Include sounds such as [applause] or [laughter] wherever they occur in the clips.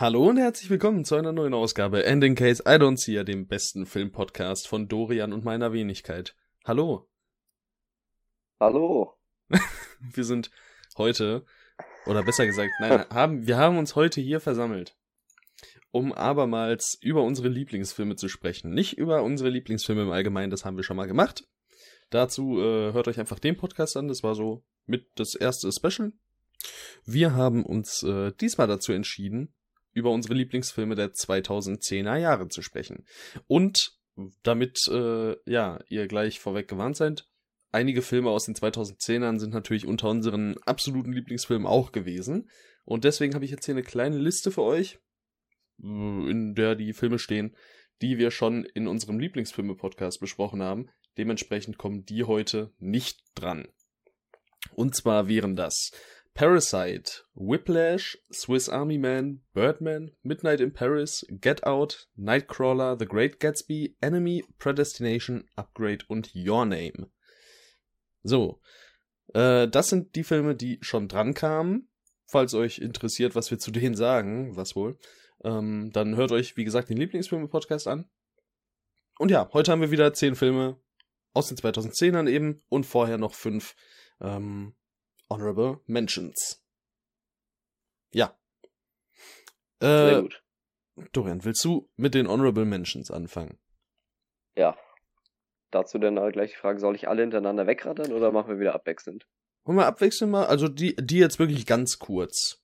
Hallo und herzlich willkommen zu einer neuen Ausgabe Ending Case I Don't See, dem besten Filmpodcast von Dorian und meiner Wenigkeit. Hallo. Hallo. [laughs] wir sind heute, oder besser gesagt, nein, [laughs] haben, wir haben uns heute hier versammelt, um abermals über unsere Lieblingsfilme zu sprechen. Nicht über unsere Lieblingsfilme im Allgemeinen, das haben wir schon mal gemacht. Dazu äh, hört euch einfach den Podcast an, das war so mit das erste Special. Wir haben uns äh, diesmal dazu entschieden, über unsere Lieblingsfilme der 2010er Jahre zu sprechen. Und damit äh, ja, ihr gleich vorweg gewarnt seid, einige Filme aus den 2010ern sind natürlich unter unseren absoluten Lieblingsfilmen auch gewesen. Und deswegen habe ich jetzt hier eine kleine Liste für euch, in der die Filme stehen, die wir schon in unserem Lieblingsfilme-Podcast besprochen haben. Dementsprechend kommen die heute nicht dran. Und zwar wären das Parasite, Whiplash, Swiss Army Man, Birdman, Midnight in Paris, Get Out, Nightcrawler, The Great Gatsby, Enemy, Predestination, Upgrade und Your Name. So, äh, das sind die Filme, die schon dran kamen. Falls euch interessiert, was wir zu denen sagen, was wohl, ähm, dann hört euch, wie gesagt, den Lieblingsfilme-Podcast an. Und ja, heute haben wir wieder zehn Filme aus den 2010ern eben und vorher noch fünf ähm, Honorable Mentions. Ja. Äh, Sehr gut. Dorian, willst du mit den Honorable Mentions anfangen? Ja. Dazu dann aber gleich die Frage, soll ich alle hintereinander wegrattern oder machen wir wieder abwechselnd? Wollen wir abwechseln mal? Also die, die jetzt wirklich ganz kurz.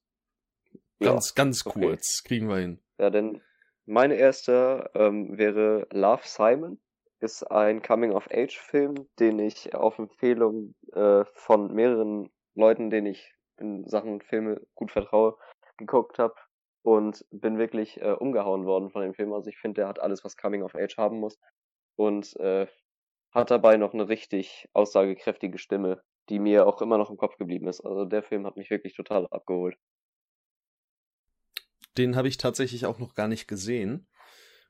Ganz, ja, ganz okay. kurz. Kriegen wir hin. Ja, denn meine erste ähm, wäre Love Simon. Ist ein Coming-of-Age-Film, den ich auf Empfehlung äh, von mehreren Leuten, denen ich in Sachen Filme gut vertraue, geguckt habe und bin wirklich äh, umgehauen worden von dem Film. Also ich finde, der hat alles, was Coming of Age haben muss und äh, hat dabei noch eine richtig aussagekräftige Stimme, die mir auch immer noch im Kopf geblieben ist. Also der Film hat mich wirklich total abgeholt. Den habe ich tatsächlich auch noch gar nicht gesehen.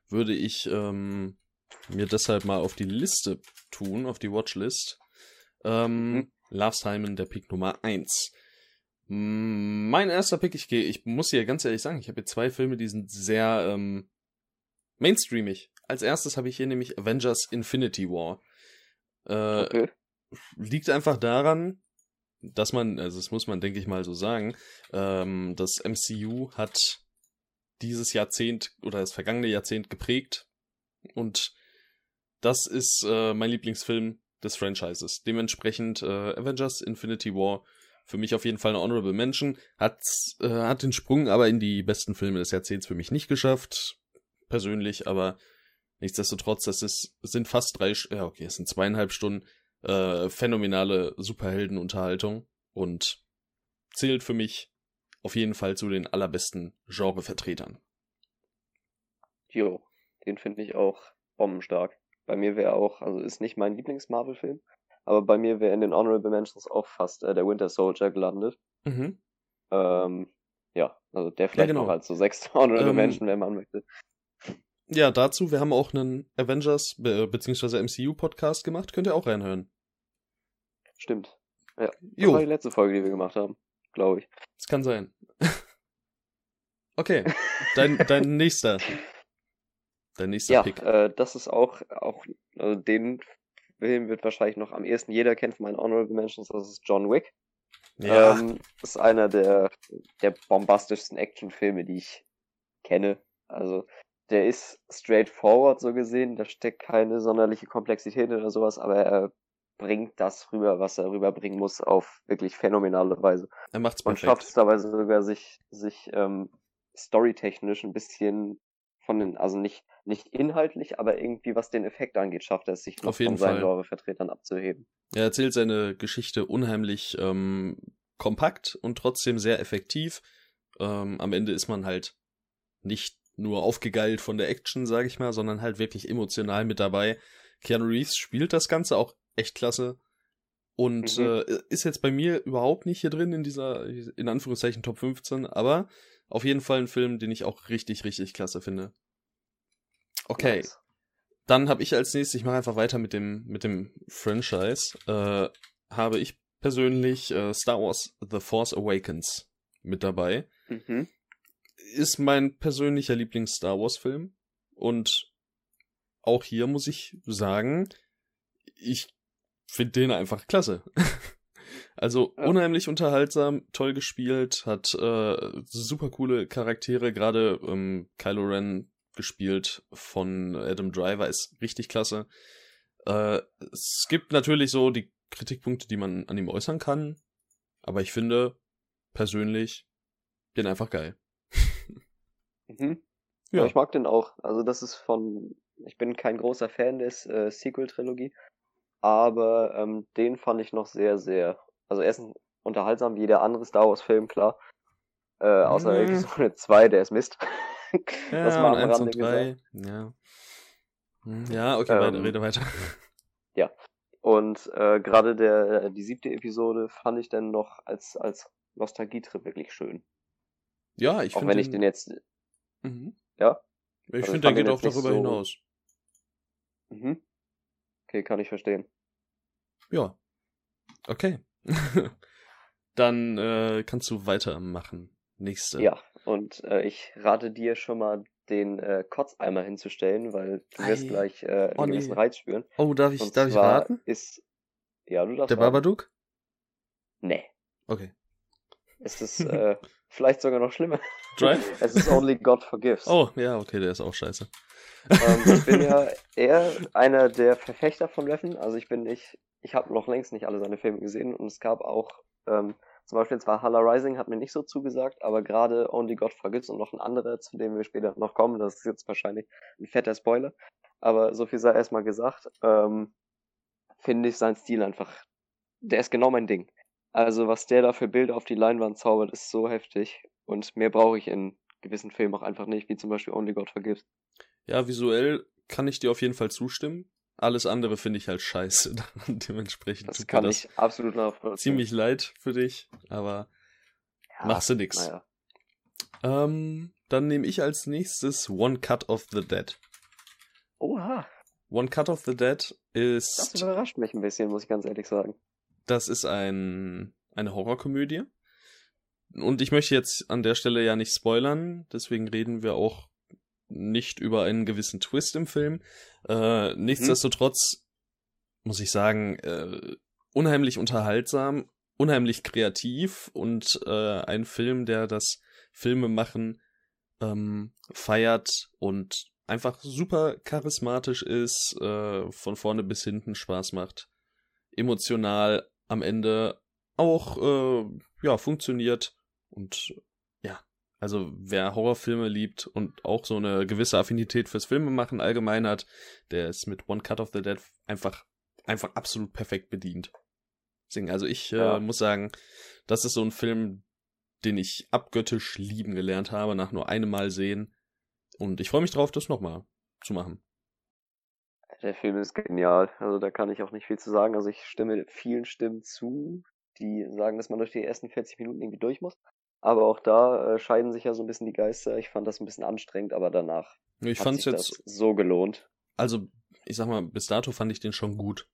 Würde ich ähm, mir deshalb mal auf die Liste tun, auf die Watchlist. Ähm, Mhm. Love Simon, der Pick Nummer 1. Mein erster Pick, ich gehe, ich muss hier ganz ehrlich sagen, ich habe hier zwei Filme, die sind sehr ähm, mainstreamig. Als erstes habe ich hier nämlich Avengers Infinity War. Äh, Okay. liegt einfach daran, dass man, also das muss man, denke ich mal so sagen, ähm, das MCU hat dieses Jahrzehnt oder das vergangene Jahrzehnt geprägt und das ist äh, mein Lieblingsfilm des Franchises. Dementsprechend äh, Avengers Infinity War für mich auf jeden Fall eine Honorable Mention. Hat, äh, hat den Sprung aber in die besten Filme des Jahrzehnts für mich nicht geschafft. Persönlich, aber nichtsdestotrotz, das ist, sind fast drei, ja okay, es sind zweieinhalb Stunden äh, phänomenale Superheldenunterhaltung und zählt für mich auf jeden Fall zu den allerbesten Genrevertretern. Jo, den finde ich auch bombenstark. Bei mir wäre auch, also ist nicht mein Lieblings-Marvel-Film, aber bei mir wäre in den Honorable Mentions auch fast äh, der Winter Soldier gelandet. Mhm. Ähm, ja, also der vielleicht genau. noch als so sechste [laughs] Honorable Ähm, Mention, wenn man möchte. Ja, dazu, wir haben auch einen Avengers be bzw. MCU-Podcast gemacht, könnt ihr auch reinhören. Stimmt. Ja, das Jo, war die letzte Folge, die wir gemacht haben, glaube ich. das kann sein. [laughs] okay, dein, dein [laughs] nächster. Dein nächster Ja, Pick. äh, das ist auch, auch, also den Film wird wahrscheinlich noch am ehesten jeder kennen von meinen Honorable Mentions, das ist John Wick. Ja, Ähm, ist einer der, der bombastischsten Actionfilme, die ich kenne. Also, der ist straightforward so gesehen, da steckt keine sonderliche Komplexität oder sowas, aber er bringt das rüber, was er rüberbringen muss, auf wirklich phänomenale Weise. er macht's Und schafft es perfekt. dabei sogar, sich, sich ähm, storytechnisch ein bisschen von den, also nicht, nicht inhaltlich, aber irgendwie was den Effekt angeht, schafft er es sich Auf jeden von seinen. Genrevertretern abzuheben. Er erzählt seine Geschichte unheimlich ähm, kompakt und trotzdem sehr effektiv. Ähm, am Ende ist man halt nicht nur aufgegeilt von der Action, sage ich mal, sondern halt wirklich emotional mit dabei. Keanu Reeves spielt das Ganze auch echt klasse und Mhm. äh, ist jetzt bei mir überhaupt nicht hier drin in dieser, in Anführungszeichen, Top 15, aber auf jeden Fall ein Film, den ich auch richtig, richtig klasse finde. Okay, Nice. dann habe ich als nächstes, ich mache einfach weiter mit dem, mit dem Franchise, äh, habe ich persönlich äh, Star Wars The Force Awakens mit dabei. Mhm. ist mein persönlicher Lieblings-Star Wars-Film. Und auch hier muss ich sagen, ich finde den einfach klasse. [laughs] also ja. unheimlich unterhaltsam, toll gespielt, hat äh, super coole Charaktere, gerade ähm, Kylo Ren gespielt von Adam Driver ist richtig klasse. Äh, es gibt natürlich so die Kritikpunkte, die man an ihm äußern kann, aber ich finde persönlich den einfach geil. [laughs] mhm. ja. ja. Ich mag den auch. Also das ist von, ich bin kein großer Fan des äh, Sequel-Trilogie, aber ähm, den fand ich noch sehr, sehr, also erstens unterhaltsam wie jeder andere Star Wars-Film, klar. Äh, außer mhm. Episode 2, der ist Mist. [laughs] ja, das mal am Rande gesagt. Ja. Hm, ja, okay, ähm, weiter, rede weiter. [laughs] Ja. Und äh, gerade der die siebte Episode fand ich dann noch als als Nostalgietrip wirklich schön. Ja, ich finde. Auch wenn den... ich den jetzt. Mhm. Ja. Ich also finde, der geht auch darüber so... hinaus. Mhm. Okay, kann ich verstehen. Ja. Okay. [laughs] Dann äh, kannst du weitermachen. Nächste. Ja, und äh, ich rate dir schon mal den äh, Kotzeimer hinzustellen, weil du wirst Ei. gleich äh, einen oh, gewissen nee. Reiz spüren. Oh, darf ich, und darf ich raten? Ist, ja, du darfst Der Babadook? Nee. Okay. Es ist [laughs] äh, vielleicht sogar noch schlimmer. Drive? [laughs] es ist Only God Forgives. Oh, ja, okay, der ist auch scheiße. Ähm, ich bin ja eher einer der Verfechter von Reffen. Also ich bin nicht, ich habe noch längst nicht alle seine Filme gesehen und es gab auch ähm, zum Beispiel zwar Valhalla Rising hat mir nicht so zugesagt, aber gerade Only God Forgives und noch ein anderer, zu dem wir später noch kommen, das ist jetzt wahrscheinlich ein fetter Spoiler, aber so viel sei erstmal gesagt, ähm, finde ich seinen Stil einfach, der ist genau mein Ding. Also was der da für Bilder auf die Leinwand zaubert, ist so heftig und mehr brauche ich in gewissen Filmen auch einfach nicht, wie zum Beispiel Only God Forgives. Ja, visuell kann ich dir auf jeden Fall zustimmen. Alles andere finde ich halt scheiße. [laughs] Dementsprechend das kann das ich absolut nachvollziehen. Ziemlich leid für dich, aber ja, machst du nix. Naja. Ähm, dann nehme ich als nächstes One Cut of the Dead. Oha. One Cut of the Dead ist. Das überrascht mich ein bisschen, muss ich ganz ehrlich sagen. Das ist ein, eine Horrorkomödie. Und ich möchte jetzt an der Stelle ja nicht spoilern, deswegen reden wir auch nicht über einen gewissen Twist im Film. Äh, nichtsdestotrotz hm. muss ich sagen, äh, unheimlich unterhaltsam, unheimlich kreativ und äh, ein Film, der das Filmemachen ähm, feiert und einfach super charismatisch ist, äh, von vorne bis hinten Spaß macht, emotional am Ende auch äh, ja funktioniert und also wer Horrorfilme liebt und auch so eine gewisse Affinität fürs Filmemachen allgemein hat, der ist mit One Cut of the Dead einfach, einfach absolut perfekt bedient. Deswegen, also ich äh, ja. muss sagen, das ist so ein Film, den ich abgöttisch lieben gelernt habe, nach nur einem Mal sehen. Und ich freue mich drauf, das nochmal zu machen. Der Film ist genial. Also da kann ich auch nicht viel zu sagen. Also ich stimme vielen Stimmen zu, die sagen, dass man durch die ersten 40 Minuten irgendwie durch muss. Aber auch da äh, scheiden sich ja so ein bisschen die Geister. Ich fand das ein bisschen anstrengend, aber danach ich hat sich jetzt so gelohnt. Also, ich sag mal, bis dato fand ich den schon gut.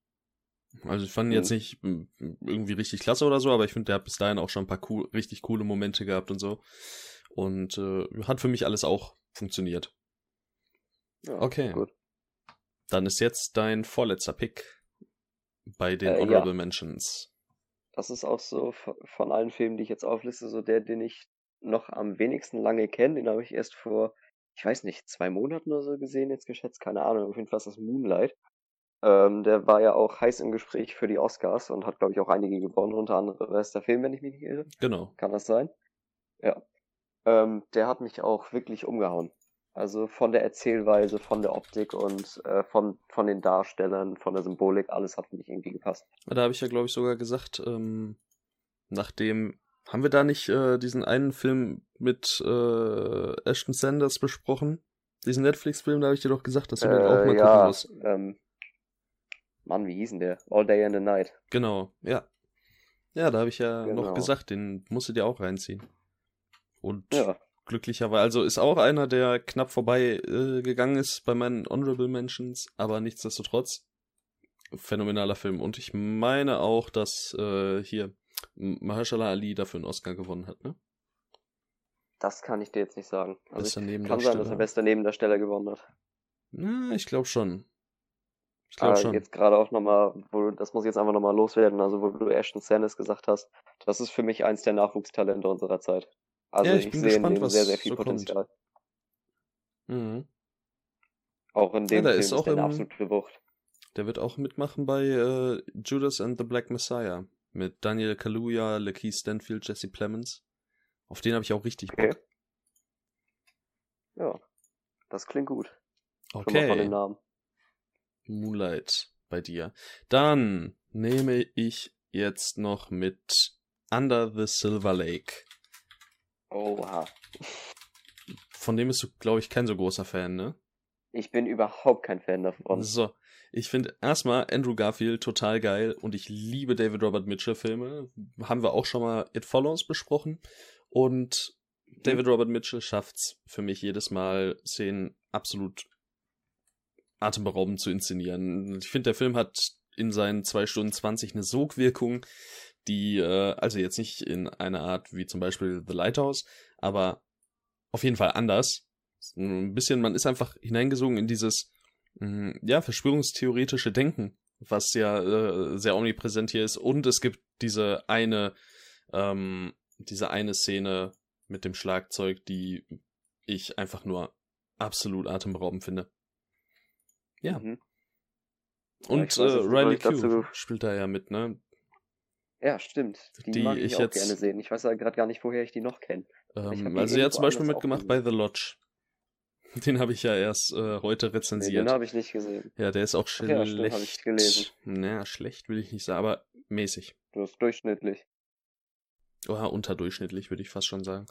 Also ich fand ihn jetzt hm. nicht hm, irgendwie richtig klasse oder so, aber ich finde, der hat bis dahin auch schon ein paar cool, richtig coole Momente gehabt und so. Und äh, hat für mich alles auch funktioniert. Ja, okay. Gut. Dann ist jetzt dein vorletzter Pick bei den äh, Honorable ja. Mentions das ist auch so von allen Filmen, die ich jetzt aufliste, so der, den ich noch am wenigsten lange kenne. Den habe ich erst vor, ich weiß nicht, zwei Monaten oder so gesehen, jetzt geschätzt, keine Ahnung. Auf jeden Fall ist das Moonlight. Ähm, der war ja auch heiß im Gespräch für die Oscars und hat, glaube ich, auch einige gewonnen, unter anderem der Film, wenn ich mich nicht irre. Genau. Kann das sein? Ja. Ähm, der hat mich auch wirklich umgehauen. Also von der Erzählweise, von der Optik und äh, von, von den Darstellern, von der Symbolik, alles hat für mich irgendwie gepasst. Da habe ich ja, glaube ich, sogar gesagt, ähm, nachdem haben wir da nicht äh, diesen einen Film mit äh, Ashton Sanders besprochen? Diesen Netflix-Film, da habe ich dir doch gesagt, dass du äh, den auch mal ja, gucken musst. Ähm, Mann, wie hieß denn der? All Day and the Night. Genau, ja. Ja, da habe ich ja genau. noch gesagt, den musst du dir auch reinziehen. Und ja glücklicherweise. Also ist auch einer, der knapp vorbei äh, gegangen ist bei meinen Honorable Mentions, aber nichtsdestotrotz phänomenaler Film. Und ich meine auch, dass äh, hier Mahershala Ali dafür einen Oscar gewonnen hat, ne? Das kann ich dir jetzt nicht sagen. Also ich kann sein, dass er bester Nebendarsteller gewonnen hat. Na, ich glaube schon. Ich glaube Aber schon. jetzt gerade auch nochmal, das muss ich jetzt einfach nochmal loswerden, also wo du Ashton Sanders gesagt hast, das ist für mich eins der Nachwuchstalente unserer Zeit. Also Ja, ich ich, bin sehe gespannt, in dem was sehr, sehr viel so. Potenzial. Mhm. Auch in dem der Film ist ist, auch der eine absolute Wucht. Der wird auch mitmachen bei äh, Judas and the Black Messiah. Mit Daniel Kaluuya, Lakeith Stanfield, Jesse Plemons. Auf den habe ich auch richtig Okay. Bock. Ja, das klingt gut. Mal von den Okay. Namen. Moonlight bei dir. Dann nehme ich jetzt noch mit Under the Silver Lake. Oha. Von dem bist du, glaube ich, kein so großer Fan, ne? Ich bin überhaupt kein Fan davon. So, ich finde erstmal Andrew Garfield total geil und ich liebe David Robert Mitchell Filme. Haben wir auch schon mal It Follows besprochen. Und David Robert Mitchell schafft's für mich jedes Mal, Szenen absolut atemberaubend zu inszenieren. Ich finde, der Film hat in seinen zwei Stunden 20 eine Sogwirkung, die, äh, also jetzt nicht in einer Art wie zum Beispiel The Lighthouse, aber auf jeden Fall anders. Ein bisschen, man ist einfach hineingesogen in dieses, mh, ja, verschwörungstheoretische Denken, was ja äh, sehr omnipräsent hier ist. Und es gibt diese eine, ähm, diese eine Szene mit dem Schlagzeug, die ich einfach nur absolut atemberaubend finde. Ja. Mhm. Und äh, weiß was Riley dazu- Q spielt da ja mit, ne? Ja, stimmt. Die, Die mag ich, ich auch jetzt- gerne sehen. Ich weiß ja gerade gar nicht, woher ich die noch kenne. Ähm, also er hat zum Beispiel mitgemacht bei. The Lodge. [laughs] Den habe ich ja erst äh, heute Nee, rezensiert. den habe ich nicht gesehen. ja, der ist auch Ach schlecht. ja, stimmt, ich gelesen. Naja, schlecht will ich nicht sagen, aber mäßig. Du ist durchschnittlich. Oder unterdurchschnittlich, würde ich fast schon sagen.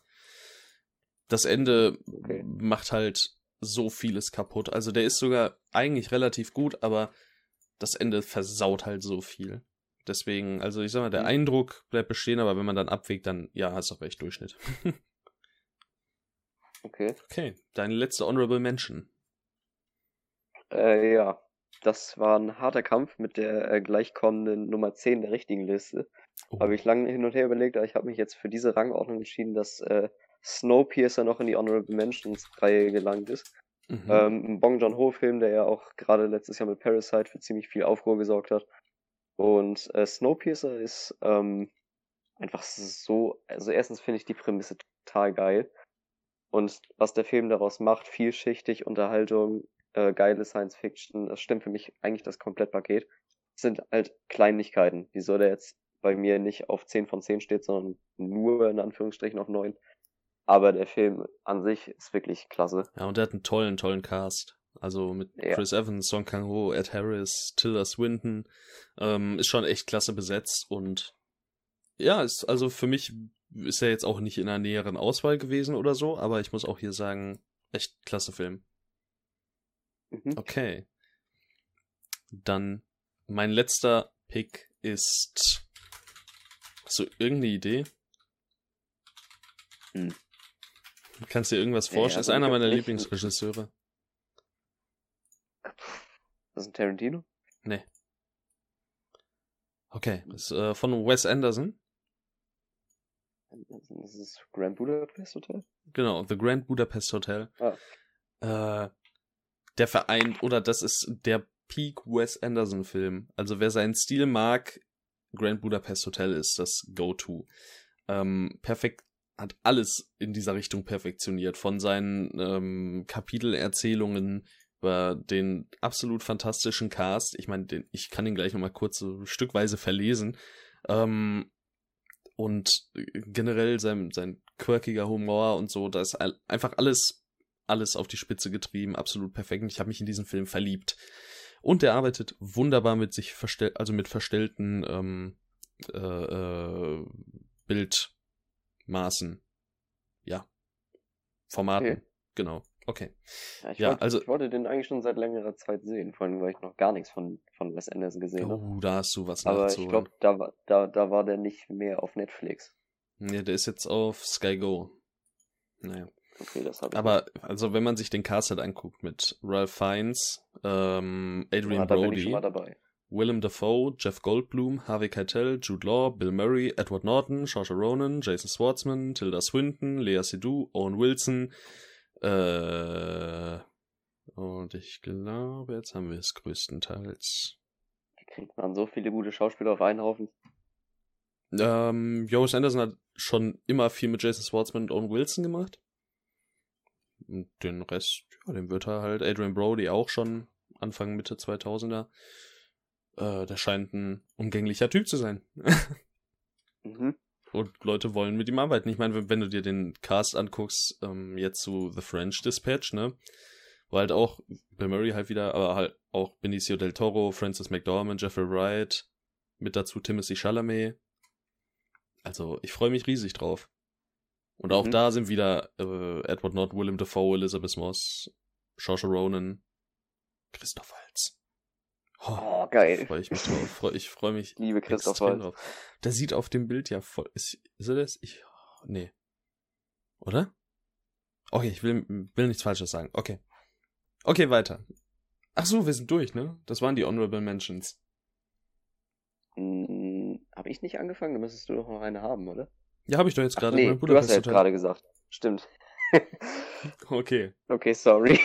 Das Ende Okay. macht halt so vieles kaputt. Also der ist sogar eigentlich relativ gut, aber das Ende versaut halt so viel. Deswegen, also ich sag mal, der Mhm. Eindruck bleibt bestehen, aber wenn man dann abwägt, dann ja, hast du recht, Durchschnitt. [laughs] Okay. Okay, deine letzte Honorable Mention. Äh, ja. Das war ein harter Kampf mit der äh, gleichkommenden Nummer 10 der richtigen Liste. Oh. Habe ich lange hin und her überlegt, aber ich habe mich jetzt für diese Rangordnung entschieden, dass äh, Snowpiercer noch in die Honorable Mentions Reihe gelangt ist. Mhm. Ähm, ein Bong Joon-ho-Film, der ja auch gerade letztes Jahr mit Parasite für ziemlich viel Aufruhr gesorgt hat. Und äh, Snowpiercer ist ähm, einfach so, also erstens finde ich die Prämisse total geil. Und was der Film daraus macht, vielschichtig, Unterhaltung, äh, geile Science Fiction, das stimmt für mich eigentlich das Komplettpaket. Sind halt Kleinigkeiten. Wieso der jetzt bei mir nicht auf 10 von 10 steht, sondern nur in Anführungsstrichen auf 9. Aber der Film an sich ist wirklich klasse. Ja, und er hat einen tollen, tollen Cast. Also mit Ja. Chris Evans, Song Kang-ho, Ed Harris, Tilda Swinton. Ähm, ist schon echt klasse besetzt und ja, ist also für mich ist er jetzt auch nicht in einer näheren Auswahl gewesen oder so, aber ich muss auch hier sagen, echt klasse Film. Mhm. Okay. Dann mein letzter Pick ist. Hast du irgendeine Idee? Hm. Kannst dir irgendwas vorstellen? also ist einer meiner Lieblingsregisseure. Das ist ein Tarantino? Nee. Okay, ist äh, von Wes Anderson. Das ist Grand Budapest Hotel? Genau, The Grand Budapest Hotel. Ah. Äh, der vereint, oder das ist der Peak Wes Anderson Film. Also wer seinen Stil mag, Grand Budapest Hotel ist das Go-To. Ähm, perfekt, hat alles in dieser Richtung perfektioniert. Von seinen ähm, Kapitelerzählungen über den absolut fantastischen Cast. Ich meine, den, ich kann ihn gleich nochmal kurz so stückweise verlesen. Ähm, und generell sein, sein quirkiger Humor und so, da ist einfach alles, alles auf die Spitze getrieben, absolut perfekt. Und ich habe mich in diesen Film verliebt. Und er arbeitet wunderbar mit sich verstell, also mit verstellten ähm, äh, äh, Bildmaßen. Ja. Formaten. Okay. Genau. Okay. Ja, ich, Ja, wollte, also- ich wollte den eigentlich schon seit längerer Zeit sehen, vor allem, weil ich noch gar nichts von, von Wes Anderson gesehen habe. Oh, da hast du was Aber ich nachzuholen. glaube, da, war- da, da war der nicht mehr auf Netflix. Nee, der ist jetzt auf Sky Go. Naja. Okay, das habe ich. Aber also wenn man sich den Cast halt anguckt mit Ralph Fiennes, ähm, nicht. Adrian Ah, da bin ich Brody, schon mal dabei. Willem Dafoe, Jeff Goldblum, Harvey Keitel, Jude Law, Bill Murray, Edward Norton, Saoirse Ronan, Jason Schwartzman, Tilda Swinton, Lea Seydoux, Owen Wilson, äh, und ich glaube, jetzt haben wir es größtenteils. Wie kriegt man so viele gute Schauspieler auf einen Haufen? Ähm, Joris Anderson hat schon immer viel mit Jason Schwartzman und Owen Wilson gemacht. Und den Rest, ja, den wird er halt. Adrian Brody auch schon Anfang, Mitte 2000er. Äh, der scheint ein umgänglicher Typ zu sein. [laughs] Mhm. Und Leute wollen mit ihm arbeiten. Ich meine, wenn, du dir den Cast anguckst, ähm, jetzt zu The French Dispatch, ne? Wo halt auch Bill Murray halt wieder, aber halt auch Benicio del Toro, Francis McDormand, Jeffrey Wright, mit dazu Timothy Chalamet. Also, ich freue mich riesig drauf. Und auch Mhm. da sind wieder äh, Edward Norton, Willem Dafoe, Elizabeth Moss, Saoirse Ronan, Christoph Waltz. Oh, geil. Freue ich mich drauf. Freu, ich freue mich Ich liebe Christoph drauf. Der sieht auf dem Bild ja voll. Ist, ist er das? Ich. Nee. Oder? Okay, ich will, will nichts Falsches sagen. Okay. Okay, weiter. Ach so, wir sind durch, ne? Das waren die Honorable Mentions. Hm, Habe ich nicht angefangen? Dann müsstest du doch noch eine haben, oder? Ja, habe ich doch jetzt gerade. nee, du hast ja jetzt gerade gesagt. Stimmt. [laughs] Okay, okay, sorry.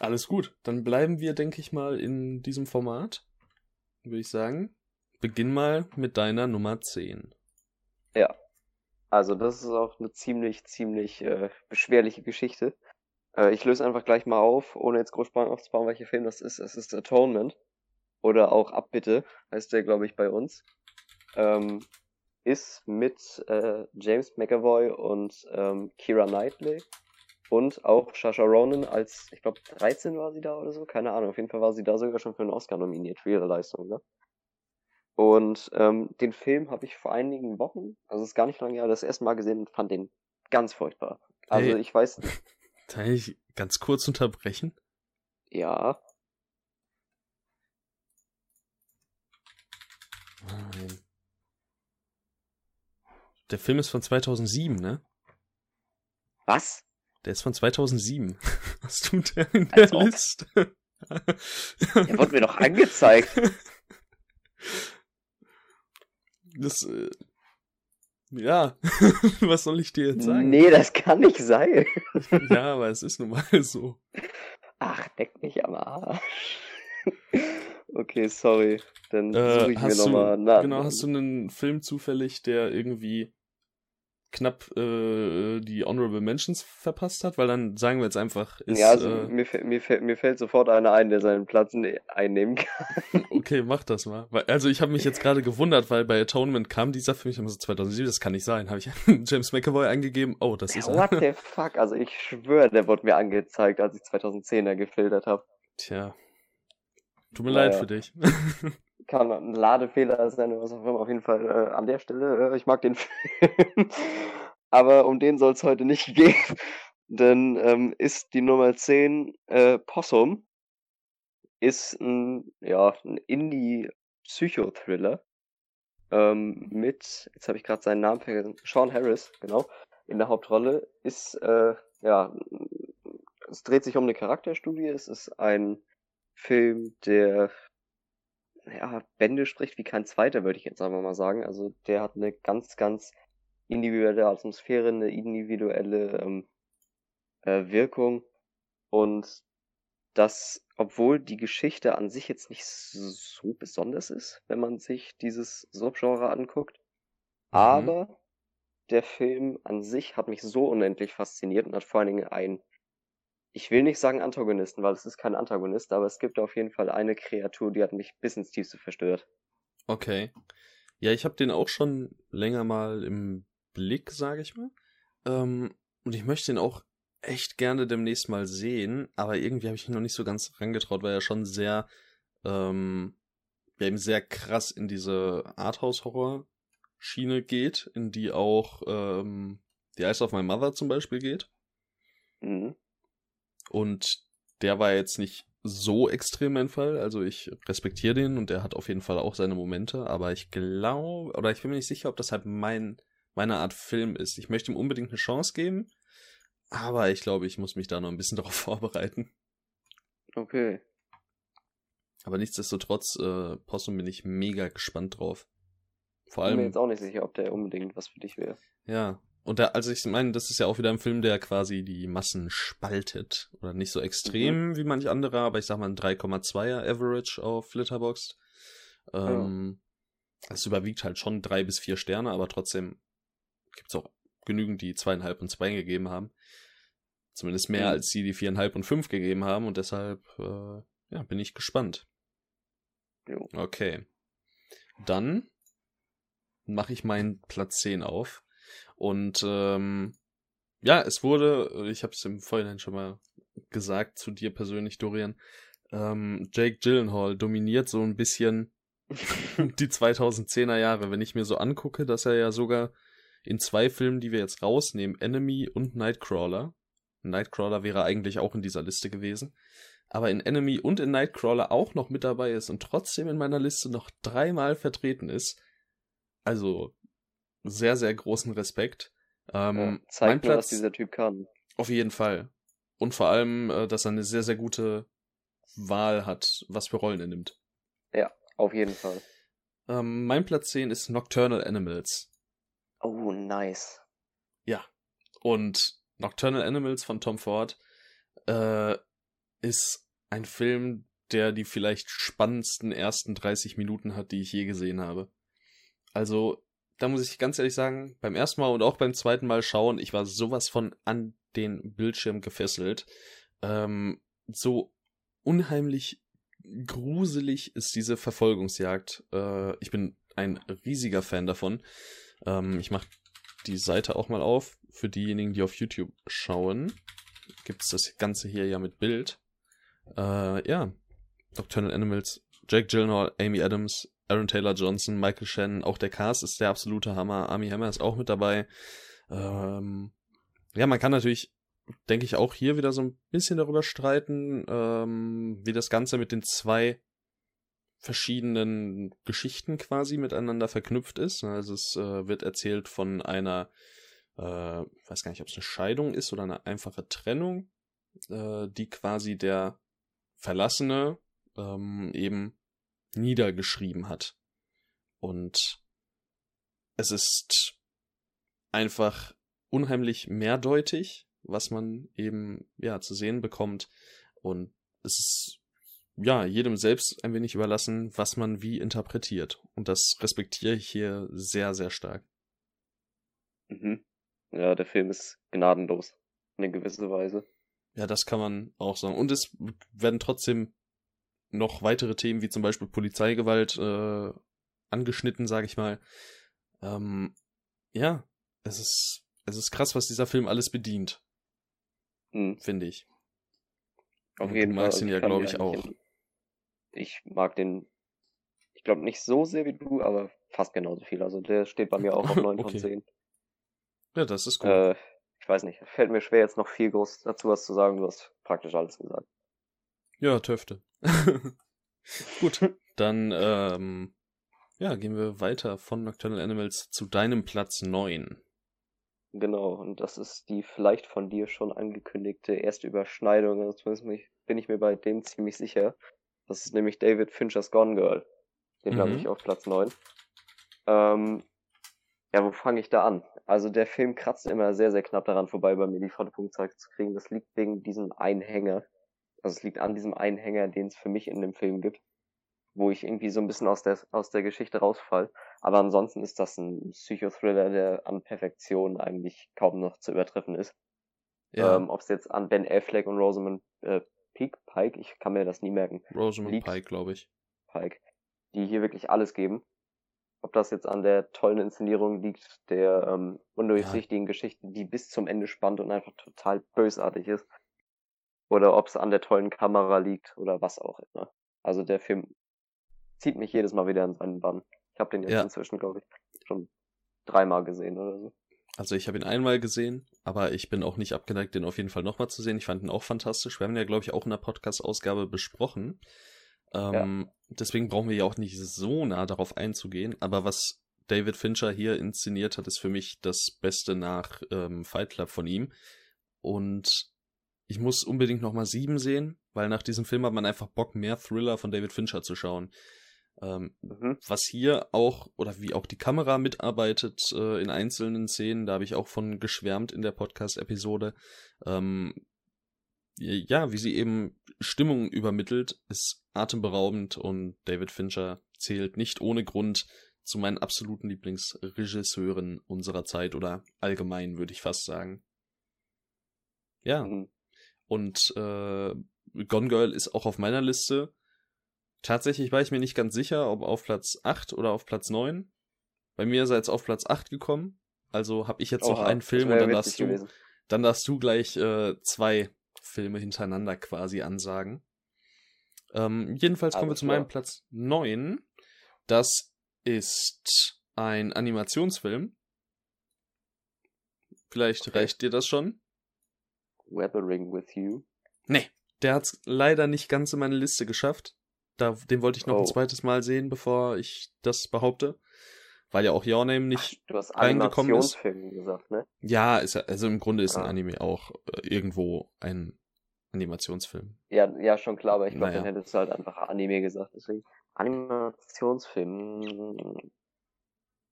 Alles gut. Dann bleiben wir, denke ich mal, in diesem Format. Würde ich sagen. Beginn mal mit deiner Nummer 10. Also, das ist auch eine ziemlich, ziemlich äh, beschwerliche Geschichte. Äh, ich löse einfach gleich mal auf, ohne jetzt groß aufzubauen, welcher Film das ist. Es ist Atonement. Oder auch Abbitte, heißt der, glaube ich, bei uns. Ähm, ist mit äh, James McAvoy und ähm, Kira Knightley. Und auch Shasha Ronan als, ich glaube, 13 war sie da oder so. Keine Ahnung. Auf jeden Fall war sie da sogar schon für einen Oscar nominiert für ihre Leistung. Ne? Und ähm, den Film habe ich vor einigen Wochen, also es ist gar nicht lange her, das erste Mal gesehen und fand den ganz furchtbar. Also Hey. ich weiß, [laughs] Kann ich ganz kurz unterbrechen? ja, Nein. Der Film ist von 2007, ne? was? Der ist von 2007. Was tut der in der Als ob. Liste? Der wurde mir doch angezeigt. [laughs] Das, äh, ja, [laughs] was soll ich dir jetzt sagen? Nee, das kann nicht sein. [laughs] Ja, aber es ist nun mal so. Ach, leck mich am Arsch. Okay, sorry. Dann Äh, suche ich mir nochmal nach. genau, hast du einen Film zufällig, der irgendwie knapp äh, die Honorable Mentions verpasst hat? Weil dann sagen wir jetzt einfach, ist, ja, also äh, mir, mir, fällt, mir fällt sofort einer ein, der seinen Platz ne- einnehmen kann. [laughs] okay, mach das mal. Also ich habe mich jetzt gerade gewundert, weil bei Atonement kam dieser Film, ich habe so 2007, das kann nicht sein, habe ich [laughs] James McAvoy eingegeben, oh, das ist er. What the [laughs] fuck? Also ich schwöre, der wurde mir angezeigt, als ich 2010er gefiltert habe. Tja. Tut mir Naja. leid für dich. Kann ein Ladefehler sein oder was auch immer. Auf jeden Fall äh, an der Stelle, äh, ich mag den [laughs] Film. Aber um den soll es heute nicht gehen. [laughs] Denn ähm, ist die Nummer 10 äh, Possum. Ist ein, ja, ein Indie-Psychothriller. Ähm, mit, jetzt habe ich gerade seinen Namen vergessen, Sean Harris, genau, in der Hauptrolle. Ist, äh, ja, es dreht sich um eine Charakterstudie. Es ist ein Film, der ja, Bände spricht wie kein zweiter, würde ich jetzt einfach mal sagen. Also der hat eine ganz, ganz individuelle Atmosphäre, eine individuelle ähm, äh, Wirkung. Und das, obwohl die Geschichte an sich jetzt nicht so besonders ist, wenn man sich dieses Subgenre anguckt, aber der Film an sich hat mich so unendlich fasziniert und hat vor allen Dingen ein ich will nicht sagen Antagonisten, weil es ist kein Antagonist, aber es gibt auf jeden Fall eine Kreatur, die hat mich bis ins Tiefste verstört. Okay. Ja, ich habe den auch schon länger mal im Blick, sage ich mal. Ähm, und ich möchte ihn auch echt gerne demnächst mal sehen, aber irgendwie habe ich mich noch nicht so ganz rangetraut, weil er schon sehr, ähm, ja, eben sehr krass in diese Arthouse-Horror-Schiene geht, in die auch ähm, The Eyes of My Mother zum Beispiel geht. Mhm. Und der war jetzt nicht so extrem mein Fall. Also ich respektiere den und der hat auf jeden Fall auch seine Momente, aber ich glaube, oder ich bin mir nicht sicher, ob das halt mein, meine Art Film ist. Ich möchte ihm unbedingt eine Chance geben, aber ich glaube, ich muss mich da noch ein bisschen [laughs] darauf vorbereiten. Okay. Aber nichtsdestotrotz, äh, Possum bin ich mega gespannt drauf. Vor Bin allem. mir jetzt auch nicht sicher, ob der unbedingt was für dich wäre. Ja. Und da, also ich meine, das ist ja auch wieder ein Film, der quasi die Massen spaltet. Oder nicht so extrem wie manch anderer, aber ich sag mal ein 3,2er Average auf Letterboxd. Ähm, Es überwiegt halt schon drei bis vier Sterne, aber trotzdem gibt's auch genügend, die zweieinhalb und zwei gegeben haben. Zumindest mehr Mhm. als die, die viereinhalb und fünf gegeben haben. Und deshalb, äh, ja, bin ich gespannt. Jo. Okay. Dann mache ich meinen Platz 10 auf. Und ähm, ja, es wurde, ich habe es im Vorhinein schon mal gesagt zu dir persönlich, Dorian, ähm, Jake Gyllenhaal dominiert so ein bisschen [laughs] die 2010er Jahre. Wenn ich mir so angucke, dass er ja sogar in zwei Filmen, die wir jetzt rausnehmen, Enemy und Nightcrawler, Nightcrawler wäre eigentlich auch in dieser Liste gewesen, aber in Enemy und in Nightcrawler auch noch mit dabei ist und trotzdem in meiner Liste noch dreimal vertreten ist. Also sehr, sehr großen Respekt. Ähm, Ja, mein zeigt nur, was Platz dieser Typ kann. auf jeden Fall. Und vor allem, äh, dass er eine sehr, sehr gute Wahl hat, was für Rollen er nimmt. Auf jeden Fall. Ähm, mein Platz 10 ist Nocturnal Animals. Oh, nice. Und Nocturnal Animals von Tom Ford äh, ist ein Film, der die vielleicht spannendsten ersten 30 Minuten hat, die ich je gesehen habe. Also, da muss ich ganz ehrlich sagen, beim ersten Mal und auch beim zweiten Mal schauen, ich war sowas von an den Bildschirm gefesselt. Ähm, so unheimlich gruselig ist diese Verfolgungsjagd. Äh, ich bin ein riesiger Fan davon. Ähm, ich mache die Seite auch mal auf. Für diejenigen, die auf YouTube schauen, gibt es das Ganze hier ja mit Bild. Äh, ja, Nocturnal Animals, Jake Gyllenhaal, Amy Adams, Aaron Taylor Johnson, Michael Shannon, auch der Cast ist der absolute Hammer. Army Hammer ist auch mit dabei. Ähm, ja, man kann natürlich, denke ich, auch hier wieder so ein bisschen darüber streiten, ähm, wie das Ganze mit den zwei verschiedenen Geschichten quasi miteinander verknüpft ist. Also es äh, wird erzählt von einer, äh, weiß gar nicht, ob es eine Scheidung ist oder eine einfache Trennung, äh, die quasi der Verlassene ähm, eben niedergeschrieben hat. Und es ist einfach unheimlich mehrdeutig, was man eben ja zu sehen bekommt. Und es ist ja jedem selbst ein wenig überlassen, was man wie interpretiert. Und das respektiere ich hier sehr, sehr stark. Mhm. Ja, der Film ist gnadenlos. In einer gewissen Weise. Ja, das kann man auch sagen. Und es werden trotzdem noch weitere Themen wie zum Beispiel Polizeigewalt äh, angeschnitten, sage ich mal. Ähm, ja, es ist es ist krass, was dieser Film alles bedient, Mhm. finde ich. Auf Und jeden du Fall. magst ihn Also ja, kann glaube ich, auch. Ich mag den, ich glaube nicht so sehr wie du, aber fast genauso viel. Also der steht bei mir auch auf [laughs] 9 Okay. von 10. Ja, das ist gut. Äh, ich weiß nicht, fällt mir schwer jetzt noch viel groß dazu was zu sagen. Du hast praktisch alles gesagt. Ja, Töfte. [laughs] gut, dann ähm, ja, gehen wir weiter von Nocturnal Animals zu deinem Platz 9. Genau, und das ist die vielleicht von dir schon angekündigte erste Überschneidung. Also zumindest bin ich mir bei dem ziemlich sicher. Das ist nämlich David Finchers Gone Girl. Den habe Mhm. ich auf Platz 9. Ähm, ja, wo fange ich da an? Also der Film kratzt immer sehr, sehr knapp daran vorbei, bei mir die volle Punktzahl zu kriegen. Das liegt wegen diesem Einhänger. Also es liegt an diesem Einhänger, den es für mich in dem Film gibt. Wo ich irgendwie so ein bisschen aus der, aus der Geschichte rausfall. Aber ansonsten ist das ein Psychothriller, der an Perfektion eigentlich kaum noch zu übertreffen ist. Ja, Ähm, Ob es jetzt an Ben Affleck und Rosamund äh, Pike, Pike, ich kann mir das nie merken, Rosamund liegt- Pike, glaube ich. Pike, die hier wirklich alles geben. Ob das jetzt an der tollen Inszenierung liegt, der ähm, undurchsichtigen Geschichte, die bis zum Ende spannt und einfach total bösartig ist. Oder ob es an der tollen Kamera liegt oder was auch immer. Also der Film zieht mich jedes Mal wieder in seinen Bann. Ich habe den jetzt Ja. inzwischen, glaube ich, schon dreimal gesehen oder so. Also ich habe ihn einmal gesehen, aber ich bin auch nicht abgeneigt, den auf jeden Fall nochmal zu sehen. Ich fand ihn auch fantastisch. Wir haben ihn ja, glaube ich, auch in der Podcast-Ausgabe besprochen. Ähm, Deswegen brauchen wir ja auch nicht so nah darauf einzugehen. Aber was David Fincher hier inszeniert hat, ist für mich das Beste nach ähm, Fight Club von ihm. Und ich muss unbedingt nochmal sieben sehen, weil nach diesem Film hat man einfach Bock, mehr Thriller von David Fincher zu schauen. Ähm, mhm. Was hier auch, oder wie auch die Kamera mitarbeitet äh, in einzelnen Szenen, da habe ich auch von geschwärmt in der Podcast-Episode. Ähm, ja, wie sie eben Stimmung übermittelt, ist atemberaubend und David Fincher zählt nicht ohne Grund zu meinen absoluten Lieblingsregisseuren unserer Zeit oder allgemein, würde ich fast sagen. Ja. Mhm. Und äh, Gone Girl ist auch auf meiner Liste. Tatsächlich war ich mir nicht ganz sicher, ob auf Platz 8 oder auf Platz 9. Bei mir ist er jetzt auf Platz 8 gekommen. Also habe ich jetzt Oha, noch einen Film und dann darfst du, dann darfst du gleich äh, zwei Filme hintereinander quasi ansagen. Ähm, jedenfalls kommen wir zu meinem Platz 9. Das ist ein Animationsfilm. Vielleicht okay. reicht dir das schon. Weathering with You. Nee, der hat es leider nicht ganz in meine Liste geschafft. Da, den wollte ich noch oh. ein zweites Mal sehen, bevor ich das behaupte. Weil ja auch Your Name nicht Ach, du hast reingekommen ist. gesagt, ne? Ja, ist also im Grunde ist ah. ein Anime auch äh, irgendwo ein Animationsfilm. Ja, ja, schon klar, aber ich glaube, naja. dann hättest du halt einfach Anime gesagt. Deswegen Animationsfilm.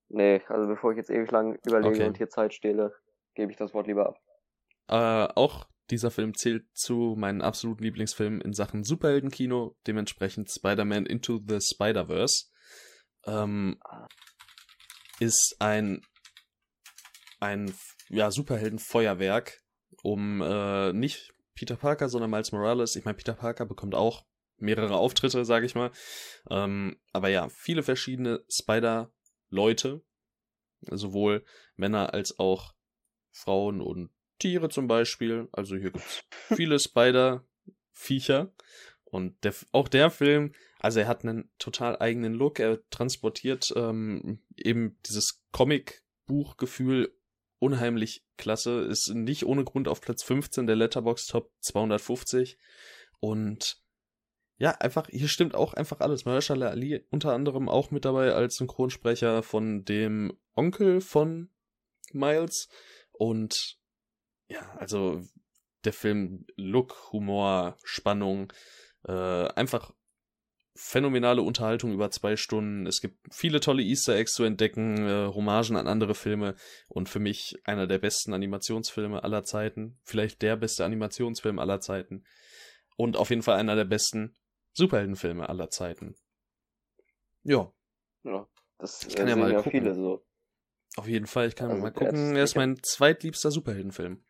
Nee, also bevor ich jetzt ewig lang überlege okay. und hier Zeit stehle, gebe ich das Wort lieber ab. Äh, auch dieser Film zählt zu meinen absoluten Lieblingsfilmen in Sachen Superheldenkino, dementsprechend Spider-Man Into the Spider-Verse. Ähm, ist ein, ein ja, Superheldenfeuerwerk, um äh, nicht Peter Parker, sondern Miles Morales. Ich meine, Peter Parker bekommt auch mehrere Auftritte, sage ich mal. Ähm, aber ja, viele verschiedene Spider-Leute, sowohl Männer als auch Frauen und Tiere zum Beispiel. Also hier gibt's [laughs] viele Spider-Viecher. Und der, auch der Film, also er hat einen total eigenen Look. Er transportiert ähm, eben dieses Comic-Buch-Gefühl unheimlich klasse. Ist nicht ohne Grund auf Platz 15 der Letterbox Top 250. Und ja, einfach, hier stimmt auch einfach alles. Mahershala Ali unter anderem auch mit dabei als Synchronsprecher von dem Onkel von Miles. Und ja, also der Film Look, Humor, Spannung, äh, einfach phänomenale Unterhaltung über zwei Stunden. Es gibt viele tolle Easter Eggs zu entdecken, äh, Hommagen an andere Filme und für mich einer der besten Animationsfilme aller Zeiten. Vielleicht der beste Animationsfilm aller Zeiten. Und auf jeden Fall einer der besten Superheldenfilme aller Zeiten. Ja. Ja, das ich kann ja mal ja gucken. viele so. Auf jeden Fall, ich kann also mal gucken. Er ist mein zweitliebster Superheldenfilm.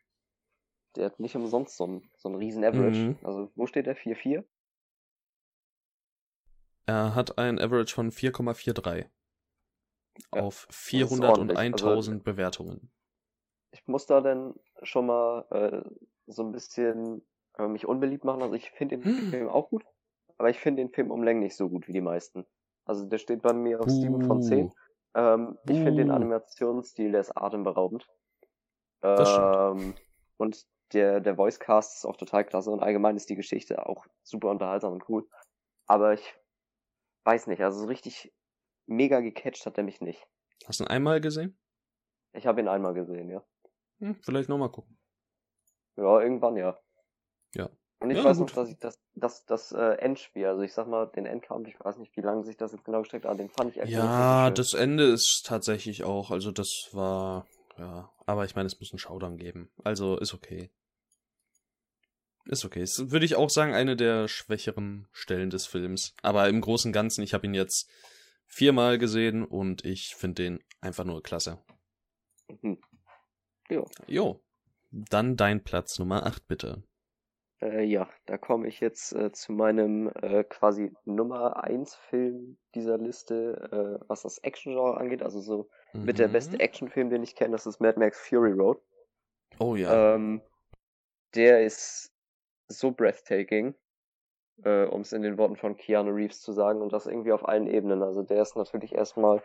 Der hat nicht umsonst so einen, so einen riesen Average. Mhm. Also, wo steht der? 4,4? Er hat ein Average von 4,43 ja, auf 401.000 also, Bewertungen. Ich muss da denn schon mal äh, so ein bisschen äh, mich unbeliebt machen. Also ich finde den hm. Film auch gut, aber ich finde den Film um Längen nicht so gut wie die meisten. Also der steht bei mir auf uh. 7 von 10. Ähm, ich uh. finde den Animationsstil, der ist atemberaubend. Ähm, und der, der Voicecast ist auch total klasse und allgemein ist die Geschichte auch super unterhaltsam und cool. Aber ich weiß nicht, also so richtig mega gecatcht hat er mich nicht. Hast du ihn einmal gesehen? Ich habe ihn einmal gesehen, ja. Hm, vielleicht nochmal gucken. Ja, irgendwann ja. Ja. Und ich ja, weiß gut. noch, dass ich das, das, das äh, Endspiel, also ich sag mal, den Endkampf, ich weiß nicht, wie lange sich das jetzt genau gestreckt, aber den fand ich echt Ja, das Ende ist tatsächlich auch, also das war, ja, aber ich meine, es muss einen Showdown geben. Also ist okay. Ist okay. Ist, würde ich auch sagen, eine der schwächeren Stellen des Films. Aber im Großen und Ganzen, ich habe ihn jetzt viermal gesehen und ich finde den einfach nur klasse. Mhm. Jo. Jo. Dann dein Platz Nummer 8, bitte. Äh, ja, da komme ich jetzt äh, zu meinem äh, quasi Nummer 1 Film dieser Liste, äh, was das Action-Genre angeht. Also so mhm. mit der beste Actionfilm, den ich kenne, das ist Mad Max Fury Road. Oh ja. Ähm, der ist so breathtaking, äh, um es in den Worten von Keanu Reeves zu sagen, und das irgendwie auf allen Ebenen. Also der ist natürlich erstmal,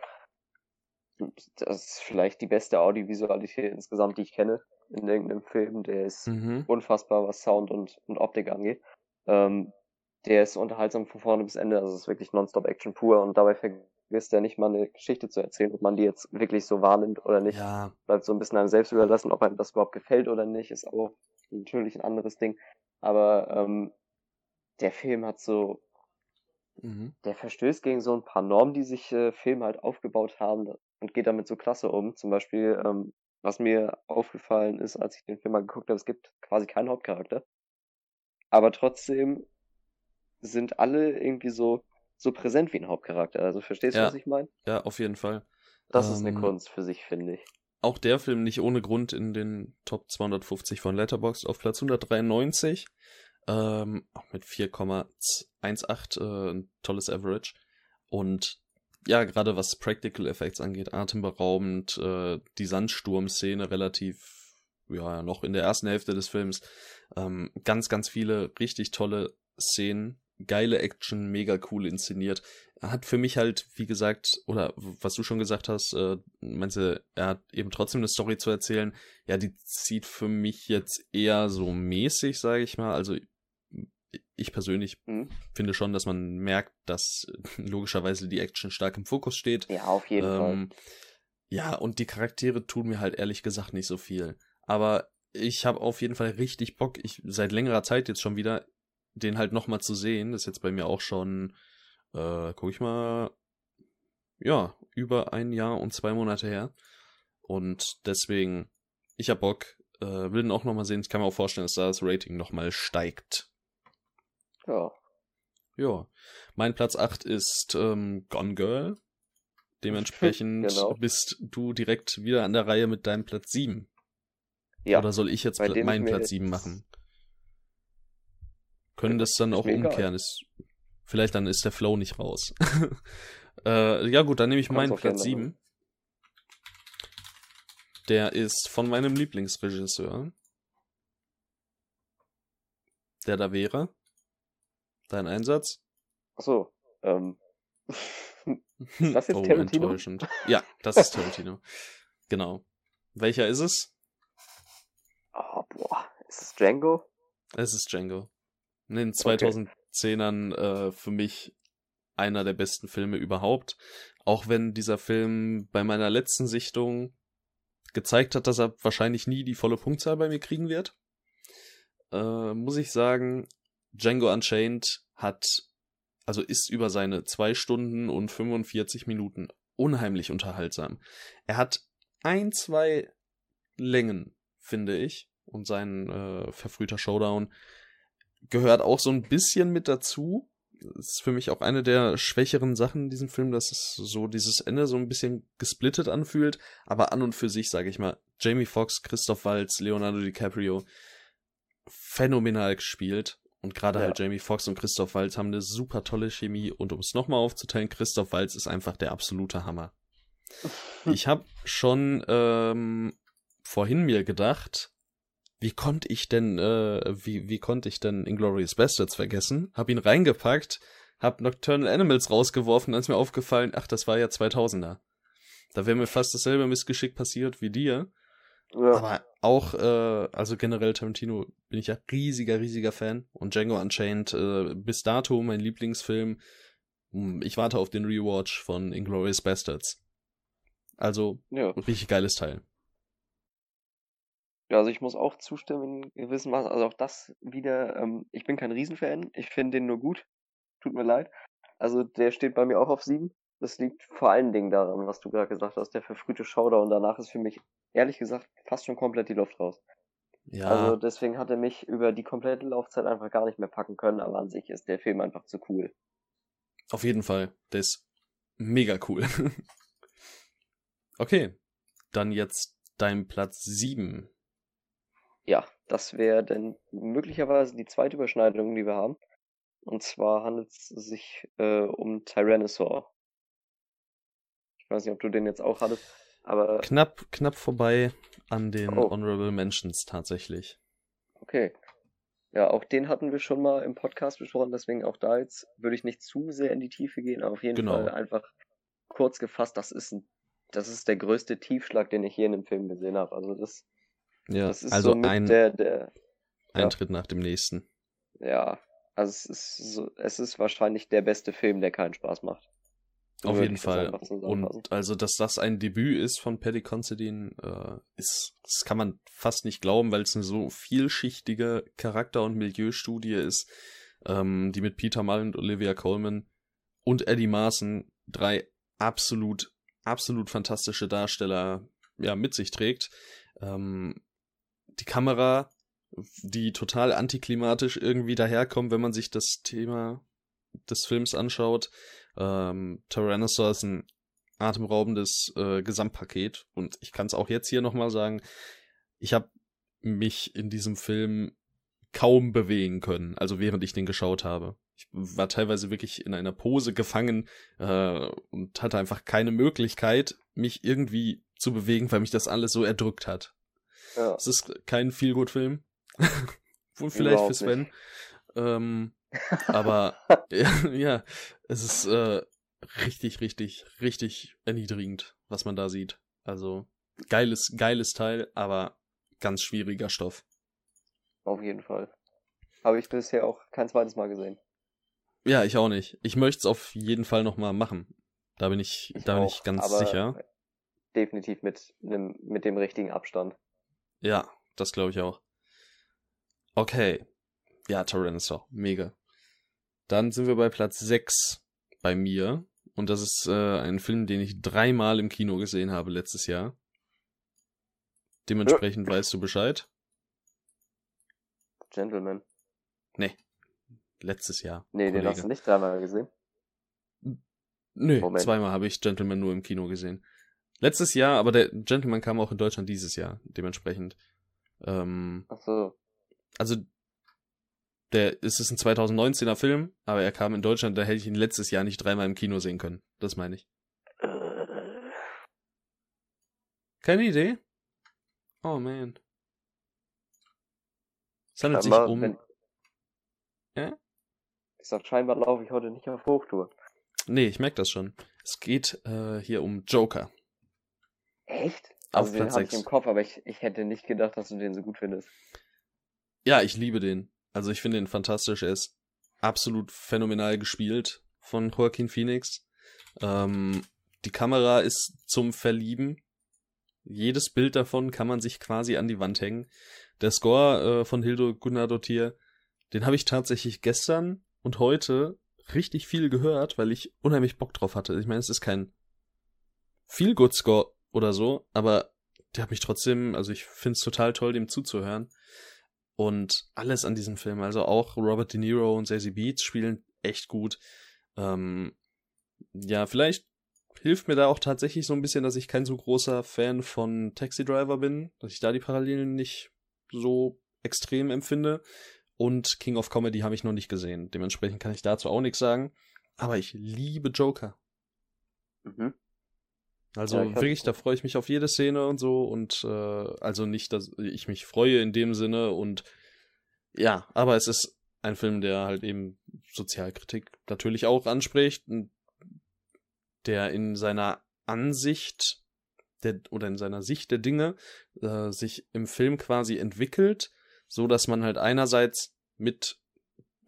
das ist vielleicht die beste Audiovisualität insgesamt, die ich kenne in irgendeinem Film. Der ist mhm. unfassbar, was Sound und, und Optik angeht. Ähm, der ist unterhaltsam von vorne bis Ende, also es ist wirklich nonstop Action pur und dabei vergisst er nicht mal eine Geschichte zu erzählen, ob man die jetzt wirklich so wahrnimmt oder nicht. Ja. Bleibt so ein bisschen einem selbst überlassen, ob einem das überhaupt gefällt oder nicht, ist auch natürlich ein anderes Ding. Aber ähm, der Film hat so, Mhm. der verstößt gegen so ein paar Normen, die sich äh, Filme halt aufgebaut haben und geht damit so klasse um. Zum Beispiel, ähm, was mir aufgefallen ist, als ich den Film mal geguckt habe, es gibt quasi keinen Hauptcharakter. Aber trotzdem sind alle irgendwie so, so präsent wie ein Hauptcharakter. Also verstehst du, Ja. was ich meine? Ja, auf jeden Fall. Das ist eine Ähm, Kunst für sich, finde ich. Auch der Film nicht ohne Grund in den Top 250 von Letterboxd auf Platz 193. Ähm, auch mit 4,18, äh, ein tolles Average. Und ja, gerade was Practical Effects angeht, atemberaubend, äh, die Sandsturm-Szene relativ, ja, noch in der ersten Hälfte des Films. Ähm, ganz, ganz viele richtig tolle Szenen, geile Action, mega cool inszeniert. Er hat für mich halt, wie gesagt, oder was du schon gesagt hast, äh, meinst du, er hat eben trotzdem eine Story zu erzählen. Ja, die zieht für mich jetzt eher so mäßig, sage ich mal. Also ich persönlich Mhm. finde schon, dass man merkt, dass [laughs] logischerweise die Action stark im Fokus steht. Ja, auf jeden Fall. Ähm, ja, und die Charaktere tun mir halt ehrlich gesagt nicht so viel. Aber ich habe auf jeden Fall richtig Bock, ich seit längerer Zeit jetzt schon wieder, den halt nochmal zu sehen. Das ist jetzt bei mir auch schon, äh, guck ich mal, ja, über ein Jahr und zwei Monate her. Und deswegen, ich hab Bock, äh, will den auch nochmal sehen. Ich kann mir auch vorstellen, dass da das Rating nochmal steigt. Ja. Ja, mein Platz 8 ist ähm, Gone Girl. [laughs] Dementsprechend Genau. bist du direkt wieder an der Reihe mit deinem Platz 7. Ja. Oder soll ich jetzt pla- meinen Platz jetzt- 7 machen? Können das dann auch umkehren? Ist, vielleicht dann ist der Flow nicht raus. [laughs] äh, ja gut, dann nehme ich Kannst meinen Platz 7. Der ist von meinem Lieblingsregisseur. Der da wäre. Dein Einsatz? Achso. Ähm. [laughs] Ist das jetzt oh, Tarantino? enttäuschend. Ja, das ist Tarantino. genau. Welcher ist es? Oh, boah. Ist es Django? Es ist Django. In den 2010ern äh, für mich einer der besten Filme überhaupt. Auch wenn dieser Film bei meiner letzten Sichtung gezeigt hat, dass er wahrscheinlich nie die volle Punktzahl bei mir kriegen wird, äh, muss ich sagen, Django Unchained hat, also ist über seine zwei Stunden und 45 Minuten unheimlich unterhaltsam. Er hat ein, zwei Längen, finde ich, und sein äh, verfrühter Showdown gehört auch so ein bisschen mit dazu. Ist für mich auch eine der schwächeren Sachen in diesem Film, dass es so dieses Ende so ein bisschen gesplittet anfühlt. Aber an und für sich, sage ich mal, Jamie Foxx, Christoph Waltz, Leonardo DiCaprio phänomenal gespielt. Und gerade Ja. halt Jamie Foxx und Christoph Waltz haben eine super tolle Chemie. Und um es nochmal aufzuteilen, Christoph Waltz ist einfach der absolute Hammer. [laughs] Ich habe schon ähm, vorhin mir gedacht, wie konnte ich denn, äh, wie, wie konnte ich denn Inglourious Bastards vergessen? Hab ihn reingepackt, hab Nocturnal Animals rausgeworfen, dann ist mir aufgefallen, ach, das war ja 2000er. Da wäre mir fast dasselbe Missgeschick passiert wie dir. Ja. Aber auch, äh, also generell Tarantino bin ich ja riesiger, riesiger Fan. Und Django Unchained, äh, bis dato mein Lieblingsfilm. Hm, Ich warte auf den Rewatch von Inglourious Bastards. Also, ja. richtig geiles Teil. Ja, also ich muss auch zustimmen in gewissem Maße. Also auch das wieder, ähm, ich bin kein Riesenfan, ich finde den nur gut. Tut mir leid. Also der steht bei mir auch auf sieben. Das liegt vor allen Dingen daran, was du gerade gesagt hast, der verfrühte Showdown. Danach ist für mich, ehrlich gesagt, fast schon komplett die Luft raus. Ja, Also deswegen hat er mich über die komplette Laufzeit einfach gar nicht mehr packen können, aber an sich ist der Film einfach zu cool. auf jeden Fall. Der ist mega cool. [laughs] okay, dann jetzt dein Platz 7. Ja, das wäre dann möglicherweise die zweite Überschneidung, die wir haben. Und zwar handelt es sich äh, um Tyrannosaur. Ich weiß nicht, ob du den jetzt auch hattest, aber Knapp, knapp vorbei an den Oh. Honorable Mentions tatsächlich. okay. Ja, auch den hatten wir schon mal im Podcast besprochen, deswegen auch da jetzt würde ich nicht zu sehr in die Tiefe gehen, aber auf jeden Genau. Fall einfach kurz gefasst, das ist ein, das ist der größte Tiefschlag, den ich je in einem Film gesehen habe. Also das, Ja, das ist also so ein der, der, ja. Eintritt nach dem nächsten. ja, also es ist so, es ist wahrscheinlich der beste Film, der keinen Spaß macht. Auf jeden Fall. Und also, dass das ein Debüt ist von Paddy Considine, äh, ist, das kann man fast nicht glauben, weil es eine so vielschichtige Charakter- und Milieustudie ist, ähm, die mit Peter Mull und Olivia Colman und Eddie Marson drei absolut, absolut fantastische Darsteller ja, mit sich trägt. Ähm, die Kamera, die total antiklimatisch irgendwie daherkommt, wenn man sich das Thema des Films anschaut. Ähm, Tyrannosaur ist ein atemraubendes äh, Gesamtpaket und ich kann es auch jetzt hier nochmal sagen, ich habe mich in diesem Film kaum bewegen können, also während ich den geschaut habe. Ich war teilweise wirklich in einer Pose gefangen äh, und hatte einfach keine Möglichkeit, mich irgendwie zu bewegen, weil mich das alles so erdrückt hat. Ja. Es ist kein Feelgood-Film. [laughs] Wohl vielleicht Überhaupt für Sven. Ähm, aber [laughs] ja, es ist äh, richtig, richtig, richtig erniedrigend, was man da sieht. Also geiles, geiles Teil, aber ganz schwieriger Stoff. Auf jeden Fall. Habe ich bisher auch kein zweites Mal gesehen. Ja, ich auch nicht. Ich möchte es auf jeden Fall nochmal machen. Da bin ich, Ich da bin auch, ich ganz sicher. Definitiv mit, nem, mit dem richtigen Abstand. Ja, das glaube ich auch. Okay. Ja, Tyrannosaur. Mega. Dann sind wir bei Platz 6 bei mir. Und das ist äh, ein Film, den ich dreimal im Kino gesehen habe letztes Jahr. Dementsprechend weißt du Bescheid. Gentleman. Letztes Jahr. Nee, den Kollege. hast du nicht dreimal gesehen. Nö, Moment. zweimal habe ich Gentleman nur im Kino gesehen. Letztes Jahr, aber der Gentleman kam auch in Deutschland dieses Jahr, dementsprechend. Ähm, Ach so. also der es ist ein 2019er Film, aber er kam in Deutschland, da hätte ich ihn letztes Jahr nicht dreimal im Kino sehen können. Das meine ich. Äh, Keine Idee? Oh man. Es handelt sich um. wenn- Ja? Ich sag, scheinbar laufe ich heute nicht auf Hochtour. Nee, ich merke das schon. Es geht äh, hier um Joker. Echt? Auf Also den Platz hatte ich sechs. im Kopf, aber ich, ich hätte nicht gedacht, dass du den so gut findest. Ja, ich liebe den. Also ich finde ihn fantastisch. Er ist absolut phänomenal gespielt von Joaquin Phoenix. Ähm, die Kamera ist zum Verlieben. Jedes Bild davon kann man sich quasi an die Wand hängen. Der Score äh, von Hildo Gunnardottir, den habe ich tatsächlich gestern und heute richtig viel gehört, weil ich unheimlich Bock drauf hatte. Ich meine, es ist kein Feel-Good-Score oder so, aber der hat mich trotzdem, also ich finde es total toll, dem zuzuhören. Und alles an diesem Film, also auch Robert De Niro und Zazie Beats spielen echt gut. Ähm, ja, vielleicht hilft mir da auch tatsächlich so ein bisschen, dass ich kein so großer Fan von Taxi Driver bin, dass ich da die Parallelen nicht so extrem empfinde. Und King of Comedy habe ich noch nicht gesehen. Dementsprechend kann ich dazu auch nichts sagen. Aber ich liebe Joker. Mhm. Also Ja, wirklich, da freue ich mich auf jede Szene und so und äh, also nicht, dass ich mich freue in dem Sinne und ja, aber es ist ein Film, der halt eben Sozialkritik natürlich auch anspricht, und der in seiner Ansicht der oder in seiner Sicht der Dinge äh, sich im Film quasi entwickelt, so dass man halt einerseits mit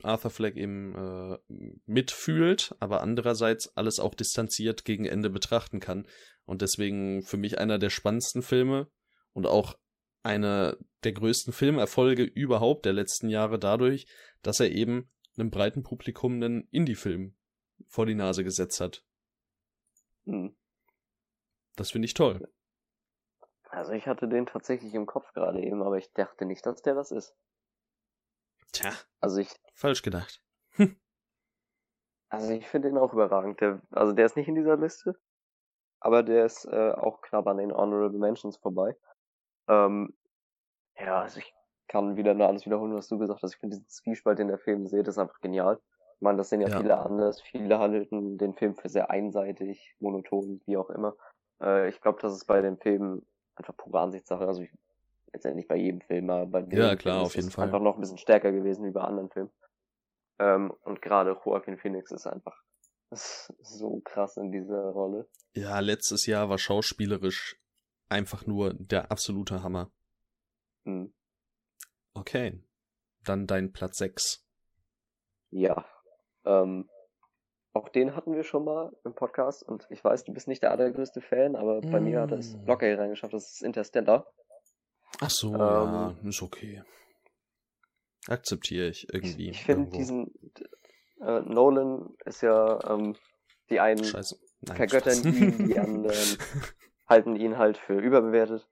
Arthur Fleck eben äh, mitfühlt, aber andererseits alles auch distanziert gegen Ende betrachten kann. Und deswegen für mich einer der spannendsten Filme und auch einer der größten Filmerfolge überhaupt der letzten Jahre dadurch, dass er eben einem breiten Publikum einen Indie-Film vor die Nase gesetzt hat. Hm. Das finde ich toll. Also ich hatte den tatsächlich im Kopf gerade eben, aber ich dachte nicht, dass der das ist. Tja, Also ich, falsch gedacht. [laughs] also ich finde ihn auch überragend. Der, also der ist nicht in dieser Liste, aber der ist äh, auch knapp an den Honorable Mentions vorbei. Ähm, ja, also ich kann wieder nur alles wiederholen, was du gesagt hast. Ich finde diesen Zwiespalt, den der Film sieht, ist einfach genial. Ich meine, das sehen ja, Ja. viele anders. Viele handelten den Film für sehr einseitig, monoton, wie auch immer. Äh, ich glaube, das ist bei dem Film einfach pure Ansichtssache. Also ich, letztendlich bei jedem Film, aber bei dem Ja, klar, Film auf ist jeden es Fall. einfach noch ein bisschen stärker gewesen wie bei anderen Filmen. Ähm, und gerade Joaquin Phoenix ist einfach [laughs] so krass in dieser Rolle. Ja, letztes Jahr war schauspielerisch einfach nur der absolute Hammer. Hm. Okay. Dann dein Platz 6. Ja. Ähm, auch den hatten wir schon mal im Podcast und ich weiß, du bist nicht der allergrößte Fan, aber bei mir hat es Mm. locker hier reingeschafft. Das ist Interstellar. Ach so, Ähm, ja, ist okay. Akzeptiere ich irgendwie. Ich finde irgendwo. diesen äh, Nolan ist ja ähm, die einen Scheiße. Nein, vergöttern ihn, die anderen [laughs] halten ihn halt für überbewertet.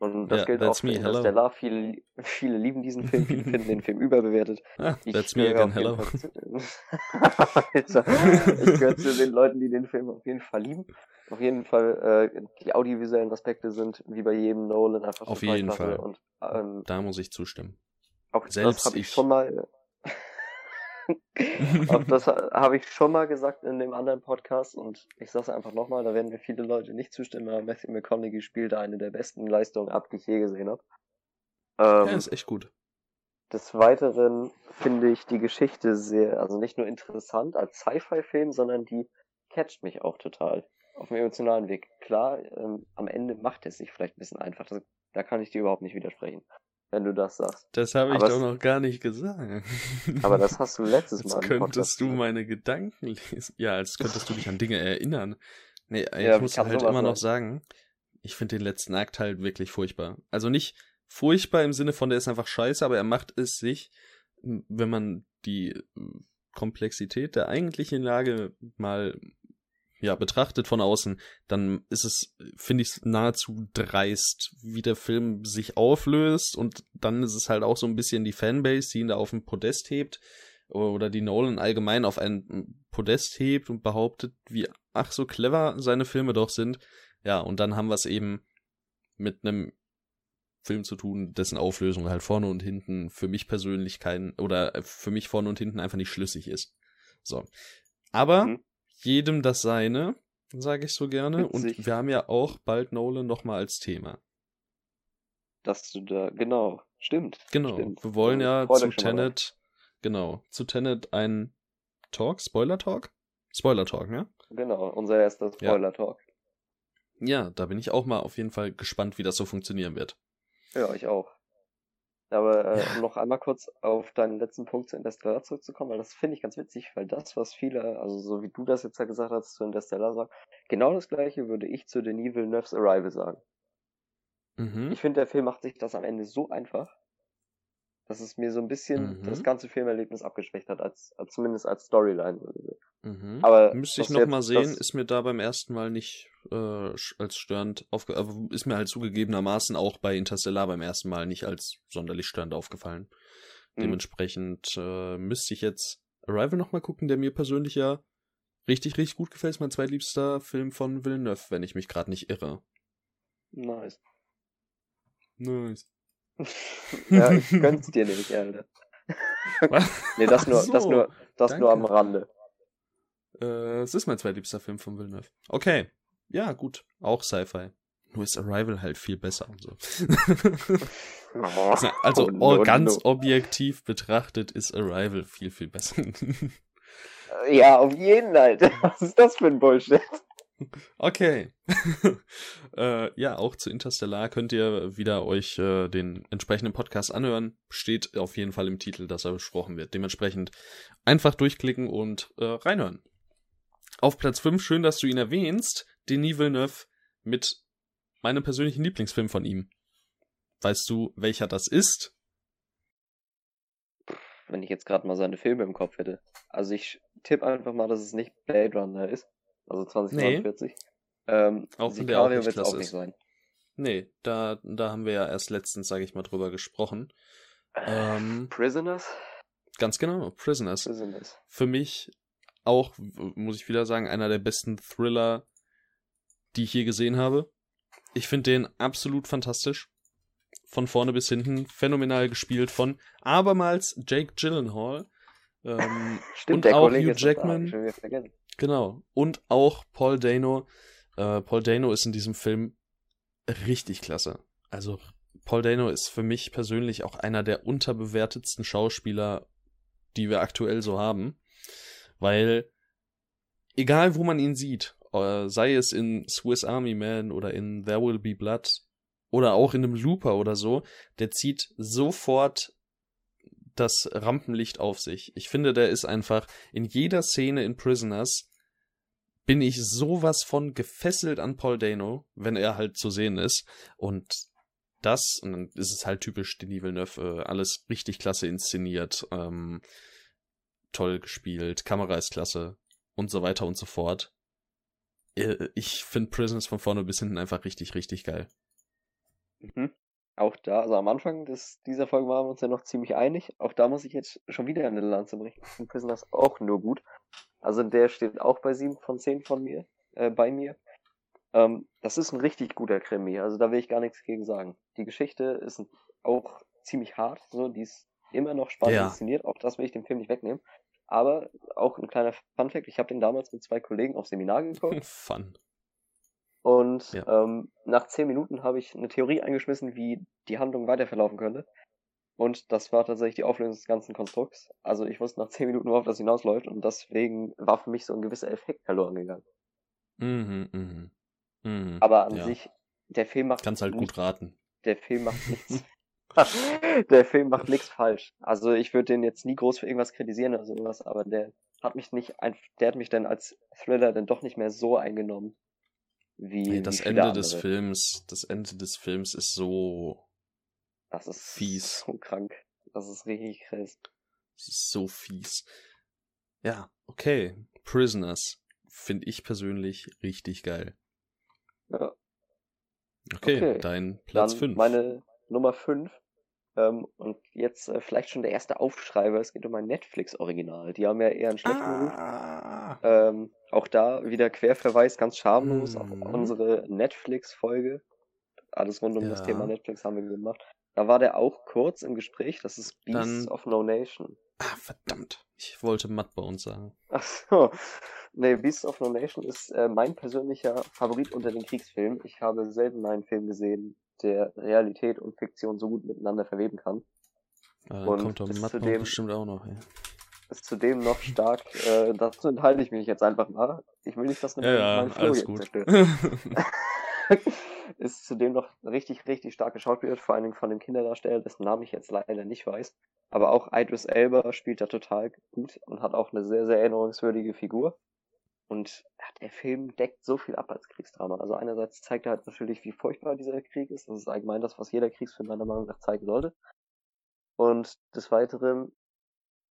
Und das Ja, gilt auch für me. Interstellar. Viele, viele lieben diesen Film, viele finden den Film [laughs] überbewertet. ah, Ich that's me gehöre again, hello. Zu- [laughs] Alter, ich gehöre zu den Leuten, die den Film auf jeden Fall lieben. Auf jeden Fall, äh, die audiovisuellen Aspekte sind wie bei jedem Nolan einfach Auf jeden. Fall. Und ähm, Da muss ich zustimmen. auch Selbst das habe ich ich. schon mal. [laughs] das habe ich schon mal gesagt in dem anderen Podcast und ich sage es einfach nochmal, da werden mir viele Leute nicht zustimmen, aber Matthew McConaughey spielt da eine der besten Leistungen ab, die ich je gesehen habe. Ähm, ja, ist echt gut. des Weiteren finde ich die Geschichte sehr, also nicht nur interessant als Sci-Fi-Film, sondern die catcht mich auch total. Auf dem emotionalen Weg. Klar, ähm, am Ende macht es sich vielleicht ein bisschen einfach. Das, da kann ich dir überhaupt nicht widersprechen, wenn du das sagst. Das habe ich aber doch noch gar nicht gesagt. Aber das hast du letztes [laughs] Mal Als könntest du meine Gedanken lesen. Ja, als könntest du dich an Dinge erinnern. Nee, ich Ja, muss halt immer noch sagen, ich finde den letzten Akt halt wirklich furchtbar. Also nicht furchtbar im Sinne von, der ist einfach scheiße, aber er macht es sich, wenn man die Komplexität der eigentlichen Lage mal ja, betrachtet von außen, dann ist es, finde ich, nahezu dreist, wie der Film sich auflöst und dann ist es halt auch so ein bisschen die Fanbase, die ihn da auf den Podest hebt oder die Nolan allgemein auf ein Podest hebt und behauptet, wie ach so clever seine Filme doch sind. Ja, und dann haben wir es eben mit einem Film zu tun, dessen Auflösung halt vorne und hinten für mich persönlich kein oder für mich vorne und hinten einfach nicht schlüssig ist. So. Aber Mhm. Jedem das seine, sage ich so gerne. Und Witzig. wir haben ja auch bald Nolan nochmal als Thema. Dass du da, genau, stimmt. Genau. Stimmt. Wir wollen ja zu. Tenet, genau, zu Tenet ein Talk, Spoiler-Talk? Spoiler-Talk, ne? Genau, unser erster Spoiler-Talk. Ja, da bin ich auch mal auf jeden Fall gespannt, wie das so funktionieren wird. Ja. ich auch. Aber äh, um noch einmal kurz auf deinen letzten Punkt zu Interstellar zurückzukommen, weil das finde ich ganz witzig, weil das, was viele, also so wie du das jetzt ja gesagt hast, zu Interstellar sagen, genau das gleiche würde ich zu Denis Villeneuve's Arrival sagen. Mhm. Ich finde, der Film macht sich das am Ende so einfach, dass es mir so ein bisschen Mhm. das ganze Filmerlebnis abgeschwächt hat, als, als zumindest als Storyline. Mhm. Aber Müsste ich das noch jetzt- mal sehen, ist mir da beim ersten Mal nicht äh, als störend aufge... Aber ist mir halt zugegebenermaßen auch bei Interstellar beim ersten Mal nicht als sonderlich störend aufgefallen. Mhm. Dementsprechend äh, müsste ich jetzt Arrival noch mal gucken, der mir persönlich ja richtig, richtig gut gefällt. Ist mein zweitliebster Film von Villeneuve, wenn ich mich gerade nicht irre. Nice. Nice. [laughs] ja, ich [laughs] gönn's dir nicht, Alter. Nee, das nur, Ach das so, nur, das nur am danke. Rande. Äh, es ist mein zweitliebster Film von Villeneuve. Okay. Ja, gut. Auch Sci-Fi. Nur ist Arrival halt viel besser und so. [laughs] Also Oh, no, ganz no. objektiv betrachtet ist Arrival viel, viel besser. Ja, auf jeden, Alter. Was ist das für ein Bullshit? Okay. [laughs] äh, ja, auch zu Interstellar könnt ihr wieder euch äh, den entsprechenden Podcast anhören. Steht auf jeden Fall im Titel, dass er besprochen wird. Dementsprechend einfach durchklicken und äh, reinhören. Auf Platz 5, schön, dass du ihn erwähnst, Denis Villeneuve mit meinem persönlichen Lieblingsfilm von ihm. Weißt du, welcher das ist? Wenn ich jetzt gerade mal seine Filme im Kopf hätte. Also ich tippe einfach mal, dass es nicht Blade Runner ist. Also 2049. Ähm, Auch Sicario wird's klasse auch nicht ist. sein. Nee, da, da haben wir ja erst letztens, sage ich mal, drüber gesprochen. Ähm, Prisoners? ganz genau, Prisoners. Prisoners. Für mich auch, muss ich wieder sagen, einer der besten Thriller, die ich je gesehen habe. Ich finde den absolut fantastisch. Von vorne bis hinten. Phänomenal gespielt von abermals Jake Gyllenhaal. Ähm, [laughs] Stimmt, Und auch Kollege Hugh Jackman. Genau. Und auch Paul Dano. Äh, Paul Dano ist in diesem Film richtig klasse. Also Paul Dano ist für mich persönlich auch einer der unterbewertetsten Schauspieler, die wir aktuell so haben. Weil egal wo man ihn sieht, äh, sei es in Swiss Army Man oder in There Will Be Blood oder auch in einem Looper oder so, der zieht sofort das Rampenlicht auf sich. Ich finde, der ist einfach in jeder Szene in Prisoners bin ich sowas von gefesselt an Paul Dano, wenn er halt zu sehen ist. Und das, und dann ist es halt typisch Denis Villeneuve, äh, alles richtig klasse inszeniert, ähm, toll gespielt, Kamera ist klasse und so weiter und so fort. Äh, ich finde Prisoners von vorne bis hinten einfach richtig, richtig geil. Mhm. Auch da, also am Anfang des, dieser Folge waren wir uns ja noch ziemlich einig. Auch da muss ich jetzt schon wieder eine Lanze brechen. Ich finde Prisoners auch nur gut. Also der steht auch bei 7 von 10 von mir, äh, bei mir. Ähm, das ist ein richtig guter Krimi, also da will ich gar nichts gegen sagen. Die Geschichte ist auch ziemlich hart, so, die ist immer noch spannend ja. inszeniert, auch das will ich dem Film nicht wegnehmen. Aber auch ein kleiner Funfact, ich habe den damals mit zwei Kollegen auf Seminar geguckt. [laughs] Fun. Und ja. ähm, nach zehn Minuten habe ich eine Theorie eingeschmissen, wie die Handlung weiterverlaufen könnte. Und das war tatsächlich die Auflösung des ganzen Konstrukts. Also ich wusste nach zehn Minuten, worauf das hinausläuft und deswegen war für mich so ein gewisser Effekt verloren gegangen. Mhm, mhm. Mhm, Aber an ja. sich, der Film macht. Kannst halt nicht, gut raten. Der Film macht [laughs] nichts. [laughs] der Film macht nichts falsch. Also ich würde den jetzt nie groß für irgendwas kritisieren oder sowas, aber der hat mich nicht, der hat mich dann als Thriller dann doch nicht mehr so eingenommen. Wie, nee, das wie Ende andere. des Films, das Ende des Films ist so das ist fies. [laughs] so krank. Das ist richtig krass. Das ist so fies. Ja, okay. Prisoners finde ich persönlich richtig geil. Ja. Okay, okay. dein Platz 5. Meine Nummer 5. Ähm, und jetzt äh, vielleicht schon der erste Aufschreiber. Es geht um ein Netflix-Original. Die haben ja eher einen schlechten ah. Ruf. Ähm, auch da wieder Querverweis, ganz schamlos mhm. auf unsere Netflix-Folge. Alles rund um ja. das Thema Netflix haben wir gemacht. Da war der auch kurz im Gespräch. Das ist Beasts Dann... of No Nation. Ah, verdammt. Ich wollte Matt bei uns sagen. Ach so. Nee, Beasts of No Nation ist äh, mein persönlicher Favorit unter den Kriegsfilmen. Ich habe selten einen Film gesehen, der Realität und Fiktion so gut miteinander verweben kann. Dann und kommt doch Matt zudem, bestimmt auch noch, ja. Ist zudem noch stark, äh, dazu enthalte ich mich jetzt einfach mal. Ich will nicht, dass eine ja, ja, alles gut. zerstört. [laughs] ist zudem noch richtig, richtig stark geschauspielert, vor allen Dingen von dem Kinderdarsteller, dessen Namen ich jetzt leider nicht weiß. Aber auch Idris Elba spielt da total gut und hat auch eine sehr, sehr erinnerungswürdige Figur. Und der Film deckt so viel ab als Kriegsdrama. Also einerseits zeigt er halt natürlich, wie furchtbar dieser Krieg ist. Das ist allgemein das, was jeder Kriegsfilm meiner Meinung nach zeigen sollte. Und des Weiteren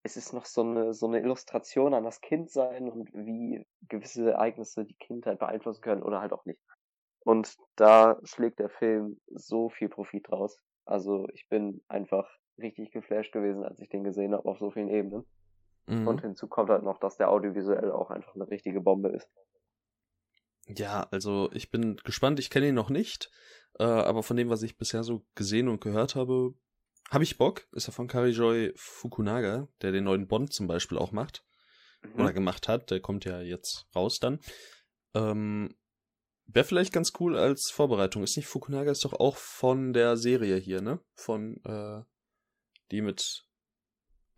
es ist noch so eine, so eine Illustration an das Kindsein und wie gewisse Ereignisse die Kindheit beeinflussen können oder halt auch nicht. Und da schlägt der Film so viel Profit draus. Also ich bin einfach richtig geflasht gewesen, als ich den gesehen habe auf so vielen Ebenen. Mhm. Und hinzu kommt halt noch, dass der audiovisuell auch einfach eine richtige Bombe ist. Ja, also ich bin gespannt. Ich kenne ihn noch nicht, äh, aber von dem, was ich bisher so gesehen und gehört habe, habe ich Bock. Ist er von Karijoy Fukunaga, der den neuen Bond zum Beispiel auch macht. Mhm. Oder gemacht hat. Der kommt ja jetzt raus dann. Ähm, Wäre vielleicht ganz cool als Vorbereitung. Ist nicht Fukunaga ist doch auch von der Serie hier, ne? Von äh, die mit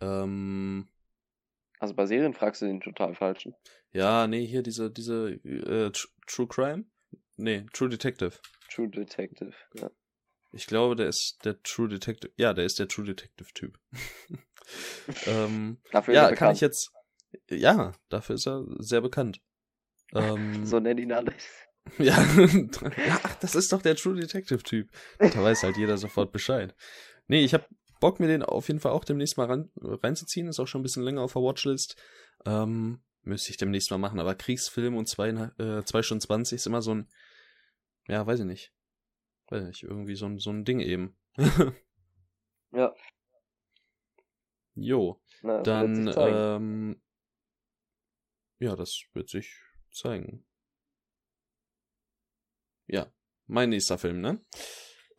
ähm, also bei Serien fragst du den total falschen. Ja, nee, hier diese diese äh, True Crime? Nee, True Detective. True Detective, ja. Ich glaube, der ist der True Detective. Ja, der ist der True Detective Typ. [laughs] ähm, dafür ja, kann ich jetzt. Ja, dafür ist er sehr bekannt. Ähm, [laughs] so nennen ihn alle. [laughs] Ja, ach, das ist doch der True Detective Typ. Da weiß halt jeder sofort Bescheid. Nee, ich hab Bock, mir den auf jeden Fall auch demnächst mal ran, reinzuziehen. Ist auch schon ein bisschen länger auf der Watchlist. Ähm, müsste ich demnächst mal machen. Aber Kriegsfilm und zwei, äh, zwei Stunden 20 ist immer so ein, ja, weiß ich nicht. Weiß ich nicht, irgendwie so ein, so ein Ding eben. [laughs] ja. Jo. Na, dann, ähm, ja, das wird sich zeigen. Ja, mein nächster Film, ne?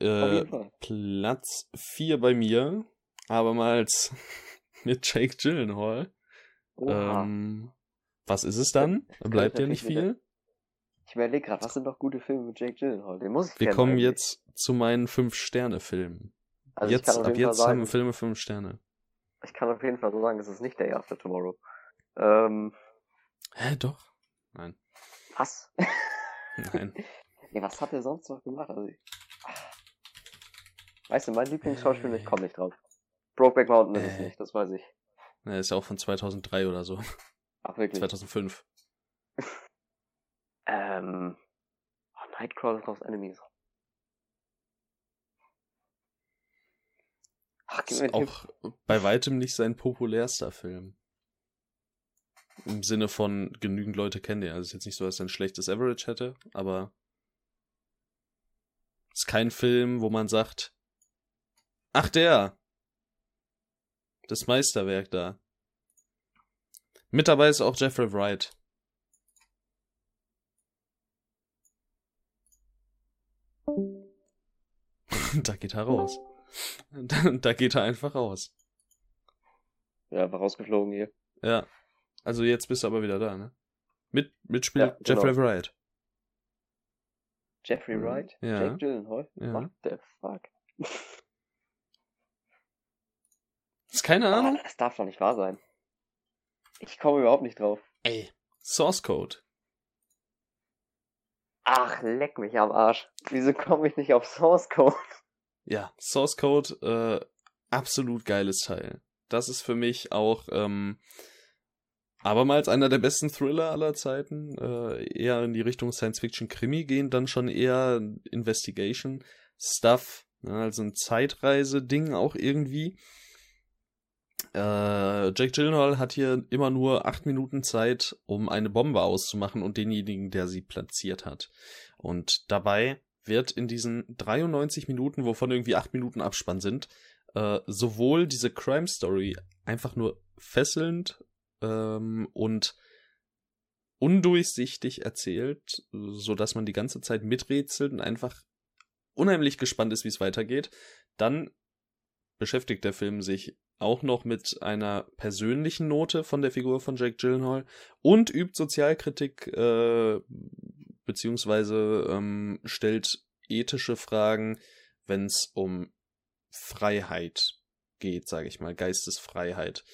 Äh, Platz 4 bei mir, abermals [laughs] mit Jake Gyllenhaal. Ähm, was ist es dann? Bleibt ja nicht viel. Ich überlege gerade, was sind noch gute Filme mit Jake Gyllenhaal? Den muss ich Wir kommen eigentlich. jetzt zu meinen 5-Sterne-Filmen. Also jetzt, ab jetzt sagen, haben wir Filme 5 Sterne. Ich kann auf jeden Fall so sagen, es ist nicht der erste Tomorrow. Ähm, Hä, doch? Nein. Was? [laughs] Nein. Nee, was hat er sonst noch gemacht? Also, weißt du, mein Lieblingsschauspieler, ich komme nicht drauf. Brokeback Mountain ist es Äh. nicht, das weiß ich. Er ist ja auch von 2003 oder so. Ach, wirklich. 2005. [laughs] Ähm. Oh, Nightcrawler House Enemies. Ach, gib Ist einen Tipp. auch bei weitem nicht sein populärster Film. Im Sinne von genügend Leute kennen den. Also es ist jetzt nicht so, dass er ein schlechtes Average hätte, aber es ist kein Film, wo man sagt, ach der, das Meisterwerk da. Mit dabei ist auch Jeffrey Wright. [laughs] da geht er raus. Da, [laughs] da geht er einfach raus. Ja, einfach rausgeflogen hier. Ja. Also jetzt bist du aber wieder da, ne? Mit, mitspielt Ja, genau. Jeffrey Wright. Jeffrey. Wright? Ja. Jake Gyllenhaal? Ja. What the fuck? [laughs] Ist keine Ahnung. Oh, das darf doch nicht wahr sein. Ich komme überhaupt nicht drauf. Ey. Source Code. Ach, leck mich am Arsch. Wieso komme ich nicht auf Source Code? Ja, Source Code, äh, absolut geiles Teil. Das ist für mich auch, ähm, abermals einer der besten Thriller aller Zeiten. Äh, eher in die Richtung Science-Fiction-Krimi gehen, dann schon eher Investigation-Stuff. Ne, also ein Zeitreise-Ding auch irgendwie. Äh, Jake Gyllenhaal hat hier immer nur acht Minuten Zeit, um eine Bombe auszumachen und denjenigen, der sie platziert hat. Und dabei wird in diesen 93 Minuten, wovon irgendwie acht Minuten Abspann sind, äh, sowohl diese Crime Story einfach nur fesselnd ähm, und undurchsichtig erzählt, so dass man die ganze Zeit miträtselt und einfach unheimlich gespannt ist, wie es weitergeht. Dann beschäftigt der Film sich auch noch mit einer persönlichen Note von der Figur von Jake Gyllenhaal und übt Sozialkritik äh, beziehungsweise ähm, stellt ethische Fragen, wenn es um Freiheit geht, sage ich mal, Geistesfreiheit.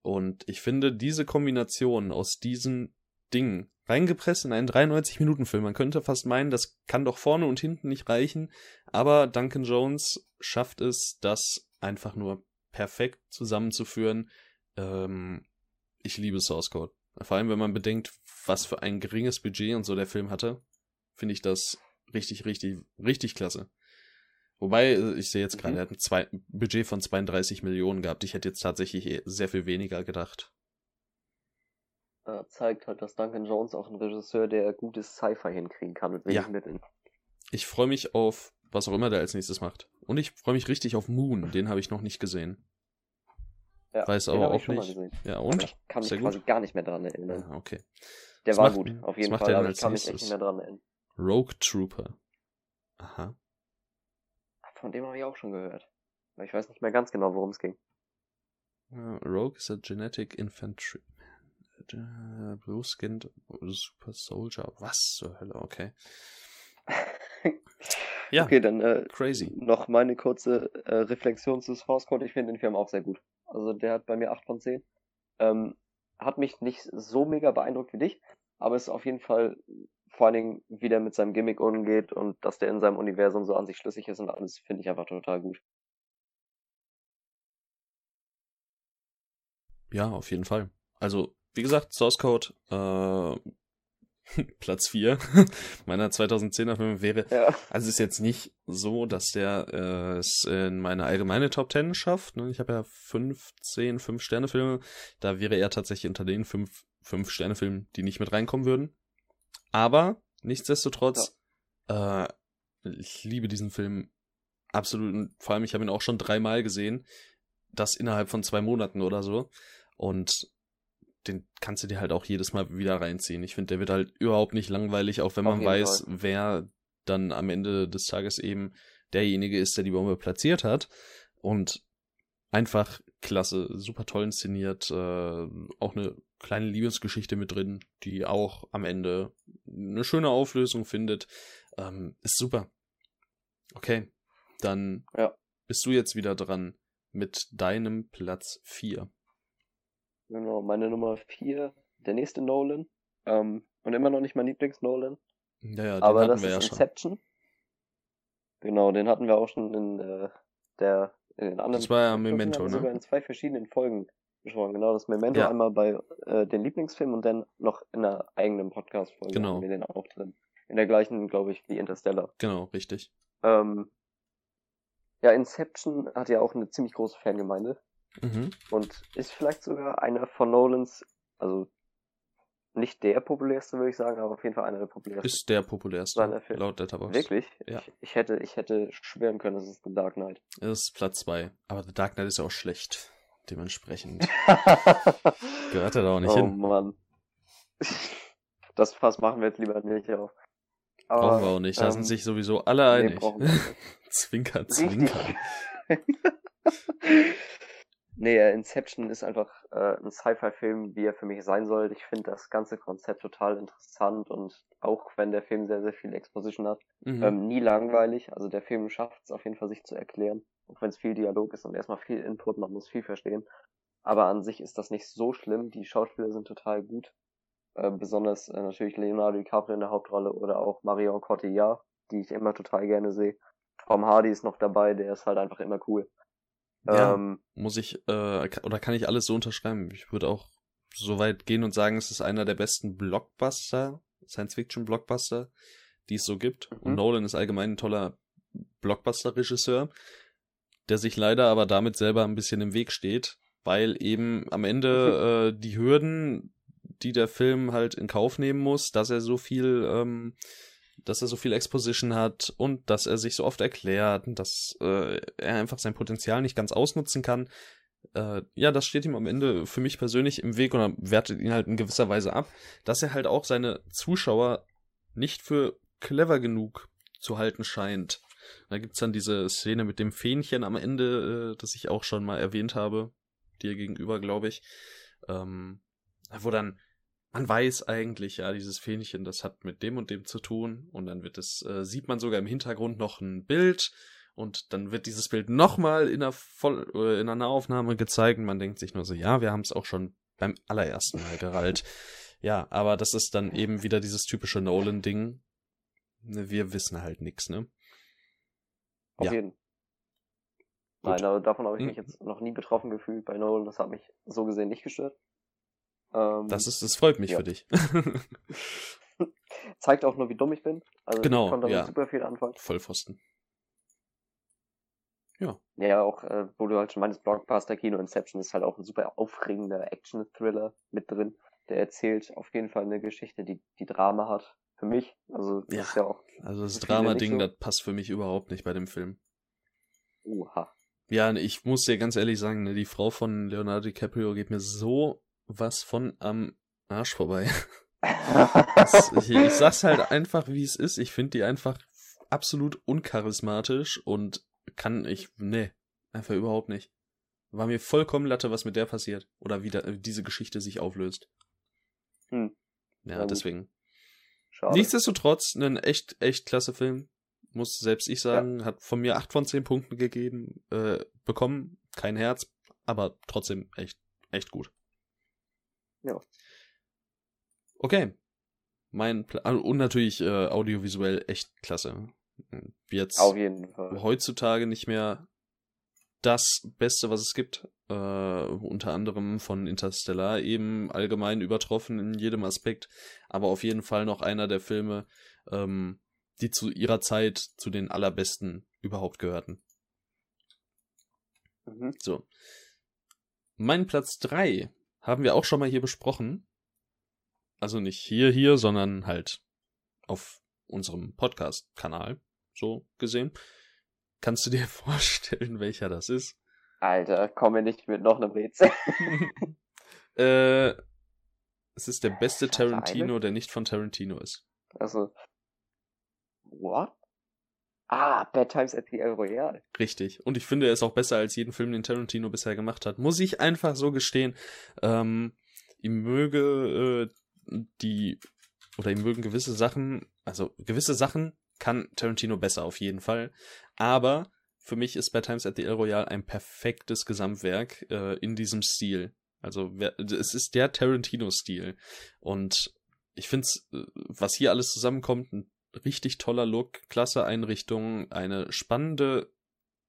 Und ich finde diese Kombination aus diesen Dingen reingepresst in einen 93-Minuten-Film, man könnte fast meinen, das kann doch vorne und hinten nicht reichen, aber Duncan Jones schafft es, das einfach nur perfekt zusammenzuführen. Ähm, ich liebe Source Code. Vor allem, wenn man bedenkt, was für ein geringes Budget und so der Film hatte, finde ich das richtig, richtig, richtig klasse. Wobei, äh, ich sehe jetzt gerade, Mhm. er hat ein zwei, Budget von 32 Millionen gehabt. Ich hätte jetzt tatsächlich eh sehr viel weniger gedacht. Äh, zeigt halt, dass Duncan Jones auch ein Regisseur, der gutes Sci-Fi hinkriegen kann mit wenig Ja. Mitteln. Ich freue mich auf, was auch immer der als nächstes macht. Und ich freue mich richtig auf Moon. Den habe ich noch nicht gesehen. Ja, Weiß aber auch mal nicht. gesehen. Ja, und? Ich kann mich Sehr quasi gut. gar nicht mehr dran erinnern. Ah, okay. Der Was war macht- gut, auf jeden Fall, aber ich kann mich echt nächstes? nicht mehr dran erinnern. Rogue Trooper. Aha. Von dem habe ich auch schon gehört. Aber ich weiß nicht mehr ganz genau, worum es ging. Uh, Rogue is a genetic infantry. Uh, Blue skinned super soldier. Was zur Hölle? Okay. Ja, Okay, dann äh, crazy. noch meine kurze äh, Reflexion zu Source Code. Ich finde den Film auch sehr gut. Also der hat bei mir 8 von 10. Ähm, hat mich nicht so mega beeindruckt wie dich, aber es ist auf jeden Fall vor allen Dingen, wie der mit seinem Gimmick umgeht und dass der in seinem Universum so an sich schlüssig ist und alles, finde ich einfach total gut. Ja, auf jeden Fall. Also, wie gesagt, Source Code, äh, [laughs] Platz 4 [laughs] meiner 2010er Filme wäre Ja. Also es ist jetzt nicht so, dass der äh, es in meine allgemeine Top 10 schafft. Ne? Ich habe ja 15 5-Sterne-Filme. Da wäre er tatsächlich unter den 5 5-Sterne-Filmen, die nicht mit reinkommen würden. Aber nichtsdestotrotz, äh, ich liebe diesen Film absolut. Und vor allem, ich habe ihn auch schon dreimal gesehen. Das innerhalb von zwei Monaten oder so. Und den kannst du dir halt auch jedes Mal wieder reinziehen. Ich finde, der wird halt überhaupt nicht langweilig, auch wenn Auf man weiß, Fall. wer dann am Ende des Tages eben derjenige ist, der die Bombe platziert hat. Und einfach klasse, super toll inszeniert, äh, auch eine kleine Liebesgeschichte mit drin, die auch am Ende eine schöne Auflösung findet. Ähm, ist super. Okay, dann Ja. bist du jetzt wieder dran mit deinem Platz 4. Genau, meine Nummer 4, der nächste Nolan. Ähm, und immer noch nicht mein Lieblings-Nolan. Ja, ja, aber das ist ja. Inception. Genau, den hatten wir auch schon in äh, der in den anderen Das war ja Folgen Memento, wir ne? sogar in zwei verschiedenen Folgen besprochen. Genau, das Memento Ja. einmal bei äh, den Lieblingsfilmen und dann noch in einer eigenen Podcast-Folge Genau. haben wir den auch drin. In der gleichen, glaube ich, wie Interstellar. Genau, richtig. Ähm, ja, Inception hat ja auch eine ziemlich große Fangemeinde Mhm. und ist vielleicht sogar einer von Nolans, also nicht der populärste, würde ich sagen, aber auf jeden Fall einer der populärsten. Ist der populärste, Seiner laut Letterboxd. Wirklich? Ja. Ich, ich, hätte, ich hätte schwören können, es ist The Dark Knight. Ist Platz 2. Aber The Dark Knight ist ja auch schlecht. Dementsprechend [laughs] gehört er da auch nicht oh hin. Mann. [laughs] Das Fass machen wir jetzt lieber nicht auf. Brauchen wir auch nicht. Da ähm, sind sich sowieso alle nee, einig. nicht. [laughs] zwinker, zwinker. Nee, äh, Inception ist einfach äh, ein Sci-Fi-Film, wie er für mich sein soll. Ich finde das ganze Konzept total interessant und auch wenn der Film sehr, sehr viel Exposition hat, Mhm. ähm, nie langweilig. Also der Film schafft es auf jeden Fall, sich zu erklären. Auch wenn es viel Dialog ist und erstmal viel Input, man muss viel verstehen. Aber an sich ist das nicht so schlimm. Die Schauspieler sind total gut. Äh, besonders äh, natürlich Leonardo DiCaprio in der Hauptrolle oder auch Marion Cotillard, die ich immer total gerne sehe. Tom Hardy ist noch dabei, der ist halt einfach immer cool. Ja. Ähm, Muss ich, äh, oder kann ich alles so unterschreiben? Ich würde auch so weit gehen und sagen, es ist einer der besten Blockbuster, Science-Fiction-Blockbuster, die es so gibt. Und Mhm. Nolan ist allgemein ein toller Blockbuster-Regisseur, der sich leider aber damit selber ein bisschen im Weg steht, weil eben am Ende äh, die Hürden, die der Film halt in Kauf nehmen muss, dass er so viel, ähm, dass er so viel Exposition hat und dass er sich so oft erklärt und dass äh, er einfach sein Potenzial nicht ganz ausnutzen kann. Äh, ja, das steht ihm am Ende für mich persönlich im Weg oder wertet ihn halt in gewisser Weise ab, dass er halt auch seine Zuschauer nicht für clever genug zu halten scheint. Da gibt's dann diese Szene mit dem Fähnchen am Ende, äh, das ich auch schon mal erwähnt habe, dir gegenüber, glaube ich, ähm, wo dann man weiß eigentlich, ja, dieses Fähnchen, das hat mit dem und dem zu tun und dann wird es, äh, sieht man sogar im Hintergrund noch ein Bild und dann wird dieses Bild nochmal in einer Voll äh, in einer Nahaufnahme gezeigt und man denkt sich nur so, ja, wir haben es auch schon beim allerersten Mal gerallt. ja, aber das ist dann eben wieder dieses typische Nolan-Ding. Ne, Wir wissen halt nix, ne? auf Ja. jeden. Gut. Nein, aber davon habe ich mich jetzt noch nie betroffen gefühlt bei Nolan. Das hat mich so gesehen nicht gestört. Ähm, Das ist, das freut mich ja. für dich. [laughs] zeigt auch nur, wie dumm ich bin. Also Genau, ich konnte damit ja. super viel anfangen. Vollpfosten. Ja, auch, äh, wo du halt schon meinst, Blockbuster-Kino Inception ist halt auch ein super aufregender Action-Thriller mit drin. Der erzählt auf jeden Fall eine Geschichte, die, die Drama hat. Für mich. Also, das Ja. ist ja auch, Also das Drama-Ding, so. das passt für mich überhaupt nicht bei dem Film. uha. Ja, ich muss dir ganz ehrlich sagen, ne, die Frau von Leonardo DiCaprio geht mir so was von am Arsch vorbei. [laughs] [laughs] Das, ich, ich sag's halt einfach, wie es ist. Ich finde die einfach absolut uncharismatisch und kann ich, nee, einfach überhaupt nicht. War mir vollkommen Latte, was mit der passiert. Oder wie da, diese Geschichte sich auflöst. Hm. Ja, gut. deswegen. Schade. Nichtsdestotrotz, ein echt, echt klasse Film. Muss selbst ich sagen, hat von mir 8 von 10 Punkten gegeben, äh, bekommen. Kein Herz, aber trotzdem echt, echt gut. Ja. Okay. Mein Pla ah, und natürlich äh, audiovisuell echt klasse. Jetzt Auf jeden Fall. heutzutage nicht mehr das Beste, was es gibt. Äh, unter anderem von Interstellar eben allgemein übertroffen in jedem Aspekt. Aber auf jeden Fall noch einer der Filme, ähm, die zu ihrer Zeit zu den allerbesten überhaupt gehörten. Mhm. So. Mein Platz drei haben wir auch schon mal hier besprochen. Also nicht hier, hier, sondern halt auf unserem Podcast-Kanal. So gesehen. Kannst du dir [laughs] vorstellen, welcher das ist? Alter, komm mir nicht mit noch einem Rätsel. [laughs] äh, es ist der beste Tarantino, der nicht von Tarantino ist. Also. What? Ah, Bad Times at the El Royale. Richtig. Und ich finde, er ist auch besser als jeden Film, den Tarantino bisher gemacht hat. Muss ich einfach so gestehen. Ähm, ihm möge äh, die, oder ihm mögen gewisse Sachen, also gewisse Sachen kann Tarantino besser auf jeden Fall. Aber für mich ist Bad Times at the El Royale ein perfektes Gesamtwerk äh, in diesem Stil. Also es ist der Tarantino-Stil. Und ich finde was hier alles zusammenkommt, ein richtig toller Look, klasse Einrichtung, eine spannende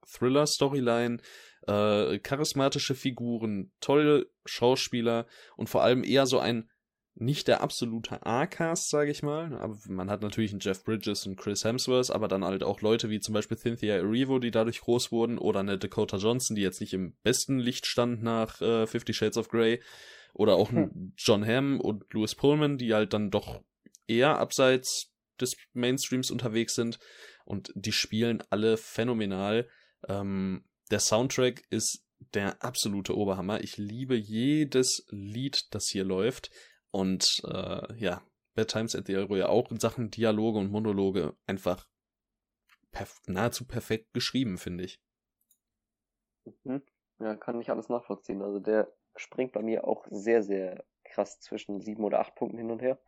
Thriller-Storyline, äh, charismatische Figuren, tolle Schauspieler und vor allem eher so ein nicht der absolute A-Cast, sage ich mal. Aber man hat natürlich einen Jeff Bridges und Chris Hemsworth, aber dann halt auch Leute wie zum Beispiel Cynthia Erivo, die dadurch groß wurden, oder eine Dakota Johnson, die jetzt nicht im besten Licht stand nach äh, Fifty Shades of Grey, oder auch ein hm. John Hamm und Louis Pullman, die halt dann doch eher abseits des Mainstreams unterwegs sind. Und die spielen alle phänomenal. Ähm, der Soundtrack ist der absolute Oberhammer. Ich liebe jedes Lied, das hier läuft. Und äh, ja, Bad Times at the El Royale auch in Sachen Dialoge und Monologe einfach perf nahezu perfekt geschrieben, finde ich. Mhm. Ja, kann ich alles nachvollziehen. Also der springt bei mir auch sehr, sehr krass zwischen sieben oder acht Punkten hin und her.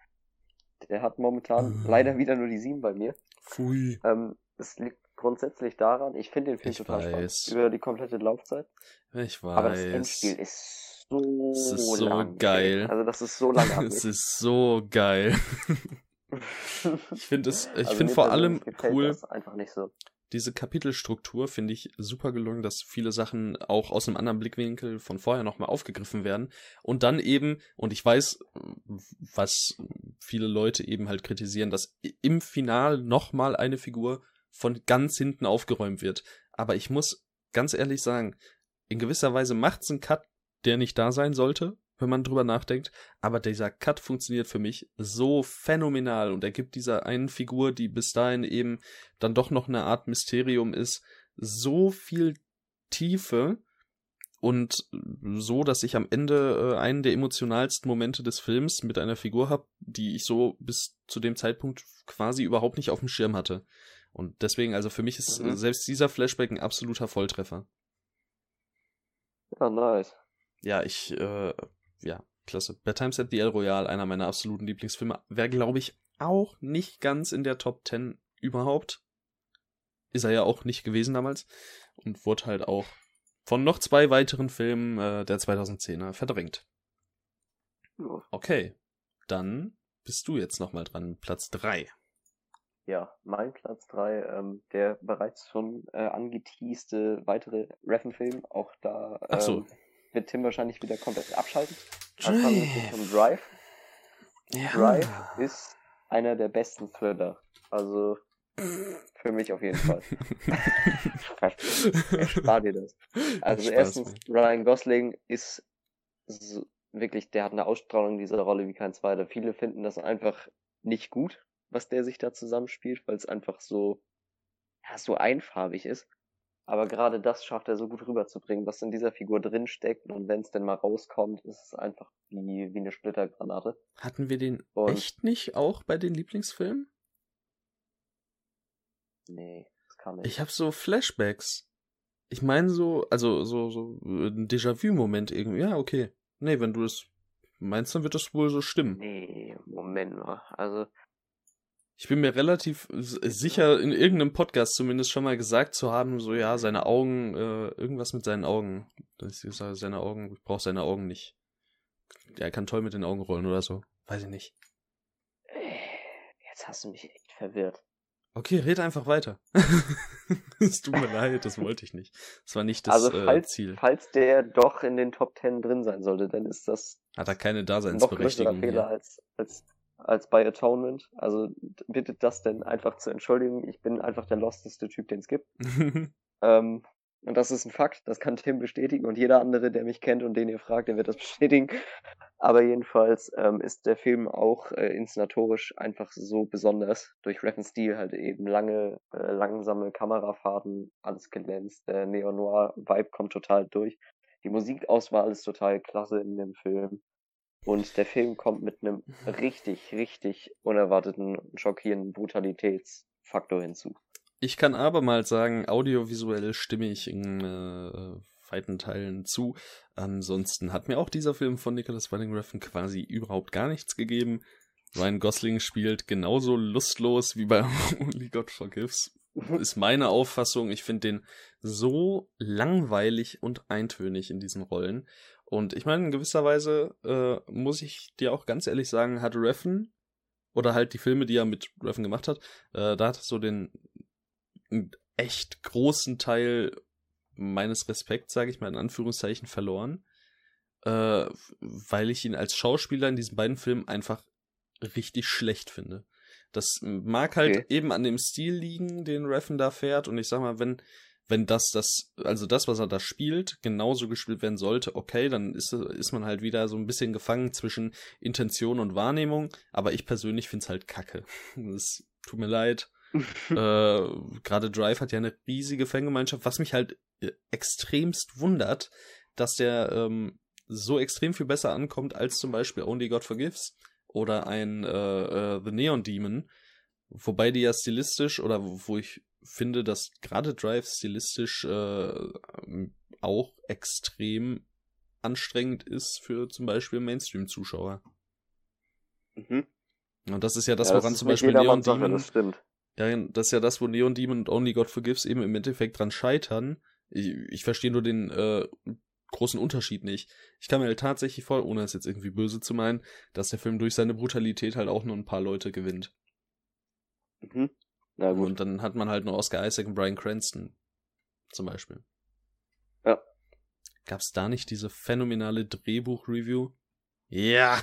Der hat momentan mhm. leider wieder nur die sieben bei mir. Pfui. Ähm, es liegt grundsätzlich daran, ich finde den Film ich total weiß. spannend über die komplette Laufzeit. Ich weiß. Aber das Endspiel ist so, es ist so lang, geil. Also das ist so lange. [laughs] es ist so geil. [laughs] ich finde es, ich also finde vor allem cool. einfach nicht so. Diese Kapitelstruktur finde ich super gelungen, dass viele Sachen auch aus einem anderen Blickwinkel von vorher nochmal aufgegriffen werden. Und dann eben, und ich weiß, was viele Leute eben halt kritisieren, dass im Final nochmal eine Figur von ganz hinten aufgeräumt wird. Aber ich muss ganz ehrlich sagen, in gewisser Weise macht es einen Cut der nicht da sein sollte, wenn man drüber nachdenkt. Aber dieser Cut funktioniert für mich so phänomenal und er gibt dieser einen Figur, die bis dahin eben dann doch noch eine Art Mysterium ist, so viel Tiefe und so, dass ich am Ende äh, einen der emotionalsten Momente des Films mit einer Figur habe, die ich so bis zu dem Zeitpunkt quasi überhaupt nicht auf dem Schirm hatte. Und deswegen, also für mich ist mhm. selbst dieser Flashback ein absoluter Volltreffer. Ja, nice ja, ich, äh, ja, klasse. Bad Times at the El Royale, einer meiner absoluten Lieblingsfilme. Wäre, glaube ich, auch nicht ganz in der Top 10 überhaupt. Ist er ja auch nicht gewesen damals. Und wurde halt auch von noch zwei weiteren Filmen äh, der 2010er verdrängt. Okay, dann bist du jetzt nochmal dran, Platz 3. Ja, mein Platz 3, ähm, der bereits schon äh, angeteaste weitere Reffen-Film, auch da ähm, Ach so. Wird Tim wahrscheinlich wieder komplett abschalten. Drive. Zum Drive. Ja. Drive ist einer der besten Thriller. Also für mich auf jeden Fall. [laughs] Spar dir das. Also erstens, Ryan Gosling ist so, wirklich, der hat eine Ausstrahlung dieser Rolle wie kein zweiter. Viele finden das einfach nicht gut, was der sich da zusammenspielt, weil es einfach so, ja, so einfarbig ist. Aber gerade das schafft er so gut rüberzubringen, was in dieser Figur drinsteckt. Und wenn es denn mal rauskommt, ist es einfach wie, wie eine Splittergranate. Hatten wir den und echt nicht auch bei den Lieblingsfilmen? Nee, das kann nicht. Ich habe so Flashbacks. Ich meine so, also so, so ein Déjà-vu-Moment irgendwie. Ja, okay. Nee, wenn du das meinst, dann wird das wohl so stimmen. Nee, Moment mal. Also, ich bin mir relativ sicher, in irgendeinem Podcast zumindest schon mal gesagt zu haben, so ja, seine Augen, äh, irgendwas mit seinen Augen. Das ist seine Augen, ich brauche seine Augen nicht. Er kann toll mit den Augen rollen oder so. Weiß ich nicht. Jetzt hast du mich echt verwirrt. Okay, red einfach weiter. [laughs] es tut mir leid, das wollte ich nicht. Das war nicht das also äh, falls, äh, Ziel. Falls der doch in den Top Ten drin sein sollte, dann ist das. Hat er keine Daseinsberechtigung. Noch Fehler als, als als bei Atonement. Also bittet das denn einfach zu entschuldigen. Ich bin einfach der losteste Typ, den es gibt. [laughs] ähm, und das ist ein Fakt, das kann Tim bestätigen und jeder andere, der mich kennt und den ihr fragt, der wird das [laughs] bestätigen. Aber jedenfalls ähm, ist der Film auch äh, inszenatorisch einfach so besonders. Durch Rap Stil halt eben lange, äh, langsame Kamerafahrten, alles glänzt. Der Neo-Noir-Vibe kommt total durch. Die Musikauswahl ist total klasse in dem Film. Und der Film kommt mit einem [laughs] richtig, richtig unerwarteten, schockierenden Brutalitätsfaktor hinzu. Ich kann aber mal sagen, audiovisuell stimme ich in äh, weiten Teilen zu. Ansonsten hat mir auch dieser Film von Nicholas Winding Refn quasi überhaupt gar nichts gegeben. Ryan Gosling spielt genauso lustlos wie bei [laughs] Only God Forgives. [laughs] Ist meine Auffassung. Ich finde den so langweilig und eintönig in diesen Rollen. Und ich meine, in gewisser Weise äh, muss ich dir auch ganz ehrlich sagen, hat Reffen oder halt die Filme, die er mit Reffen gemacht hat, äh, da hat so den echt großen Teil meines Respekts, sage ich mal in Anführungszeichen, verloren, äh, weil ich ihn als Schauspieler in diesen beiden Filmen einfach richtig schlecht finde. Das mag halt okay. eben an dem Stil liegen, den Reffen da fährt. Und ich sag mal, wenn, wenn das, das, also das, was er da spielt, genauso gespielt werden sollte, okay, dann ist, ist man halt wieder so ein bisschen gefangen zwischen Intention und Wahrnehmung. Aber ich persönlich find's halt kacke. Es tut mir leid. [laughs] äh, Gerade Drive hat ja eine riesige Fangemeinschaft, was mich halt äh, extremst wundert, dass der ähm, so extrem viel besser ankommt als zum Beispiel Only God Forgives oder ein äh, äh, The Neon Demon, wobei die ja stilistisch oder wo, wo ich finde, dass gerade Drive stilistisch äh, auch extrem anstrengend ist für zum Beispiel Mainstream-Zuschauer. Mhm. Und das ist ja das, ja, woran das zum Beispiel Neon Demon. Das stimmt. Ja, das ist ja das, wo Neon Demon und Only God Forgives eben im Endeffekt dran scheitern. Ich, ich verstehe nur den äh, großen Unterschied nicht. Ich kann mir halt tatsächlich voll, ohne es jetzt irgendwie böse zu meinen, dass der Film durch seine Brutalität halt auch nur ein paar Leute gewinnt. Mhm. Na gut. Und dann hat man halt nur Oscar Isaac und Brian Cranston. Zum Beispiel. Ja. Gab's da nicht diese phänomenale Drehbuch-Review? Ja.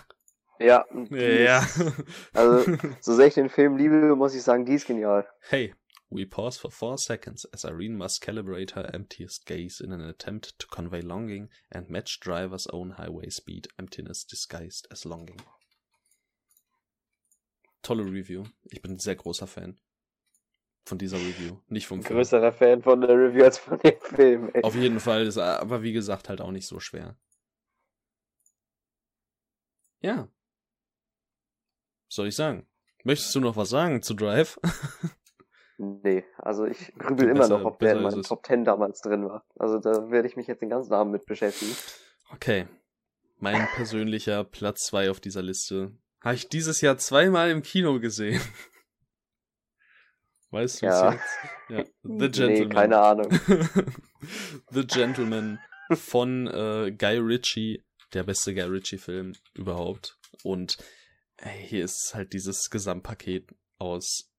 Ja. Ja. [laughs] Also, so sehr ich den Film liebe, muss ich sagen, die ist genial. Hey, We pause for four seconds as Irene must calibrate her emptiest gaze in an attempt to convey longing and match driver's own highway speed, emptiness disguised as longing. Tolle Review. Ich bin ein sehr großer Fan von dieser Review. Nicht vom Film. Größerer Fan von der Review als von dem Film. Ey. Auf jeden Fall, ist aber wie gesagt halt auch nicht so schwer. Ja. soll ich sagen? Möchtest du noch was sagen zu Drive? [laughs] Nee, also ich grübel immer noch, ob der in meinen Top 10 damals drin war. Also da werde ich mich jetzt den ganzen Abend mit beschäftigen. Okay. Mein persönlicher Platz 2 auf dieser Liste. Habe ich dieses Jahr zweimal im Kino gesehen. Weißt du ja. es jetzt? Ja. The Gentleman. Nee, keine Ahnung. [laughs] The Gentleman von äh, Guy Ritchie, der beste Guy Ritchie-Film überhaupt. Und ey, hier ist halt dieses Gesamtpaket aus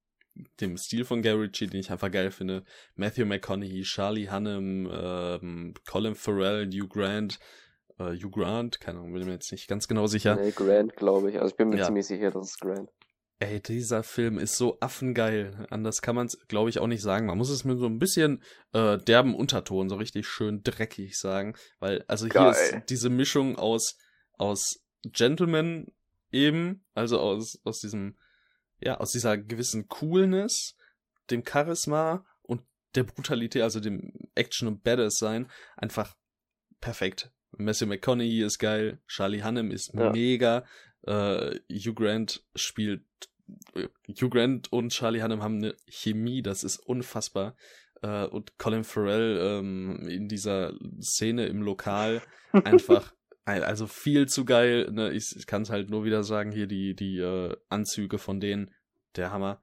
dem Stil von Gary Ritchie, den ich einfach geil finde. Matthew McConaughey, Charlie Hunnam, ähm, Colin Farrell, Hugh Grant, äh, Hugh Grant, keine Ahnung, bin mir jetzt nicht ganz genau sicher. Nee, Grant, glaube ich. Also ich bin mir ja. ziemlich sicher, das ist Grant. Ey, dieser Film ist so affengeil. Anders kann man es, glaube ich, auch nicht sagen. Man muss es mit so ein bisschen äh, derben Unterton, so richtig schön dreckig sagen. Weil, also hier Geil. ist diese Mischung aus, aus Gentleman eben, also aus, aus diesem ja, aus dieser gewissen Coolness, dem Charisma und der Brutalität, also dem Action und Badass sein, einfach perfekt. Matthew McConaughey ist geil, Charlie Hunnam ist ja. mega, äh, Hugh Grant spielt, Hugh Grant und Charlie Hunnam haben eine Chemie, das ist unfassbar. Äh, und Colin Farrell ähm, in dieser Szene im Lokal [laughs] einfach also viel zu geil. Ne? Ich, ich kann es halt nur wieder sagen, hier die, die äh, Anzüge von denen, der Hammer.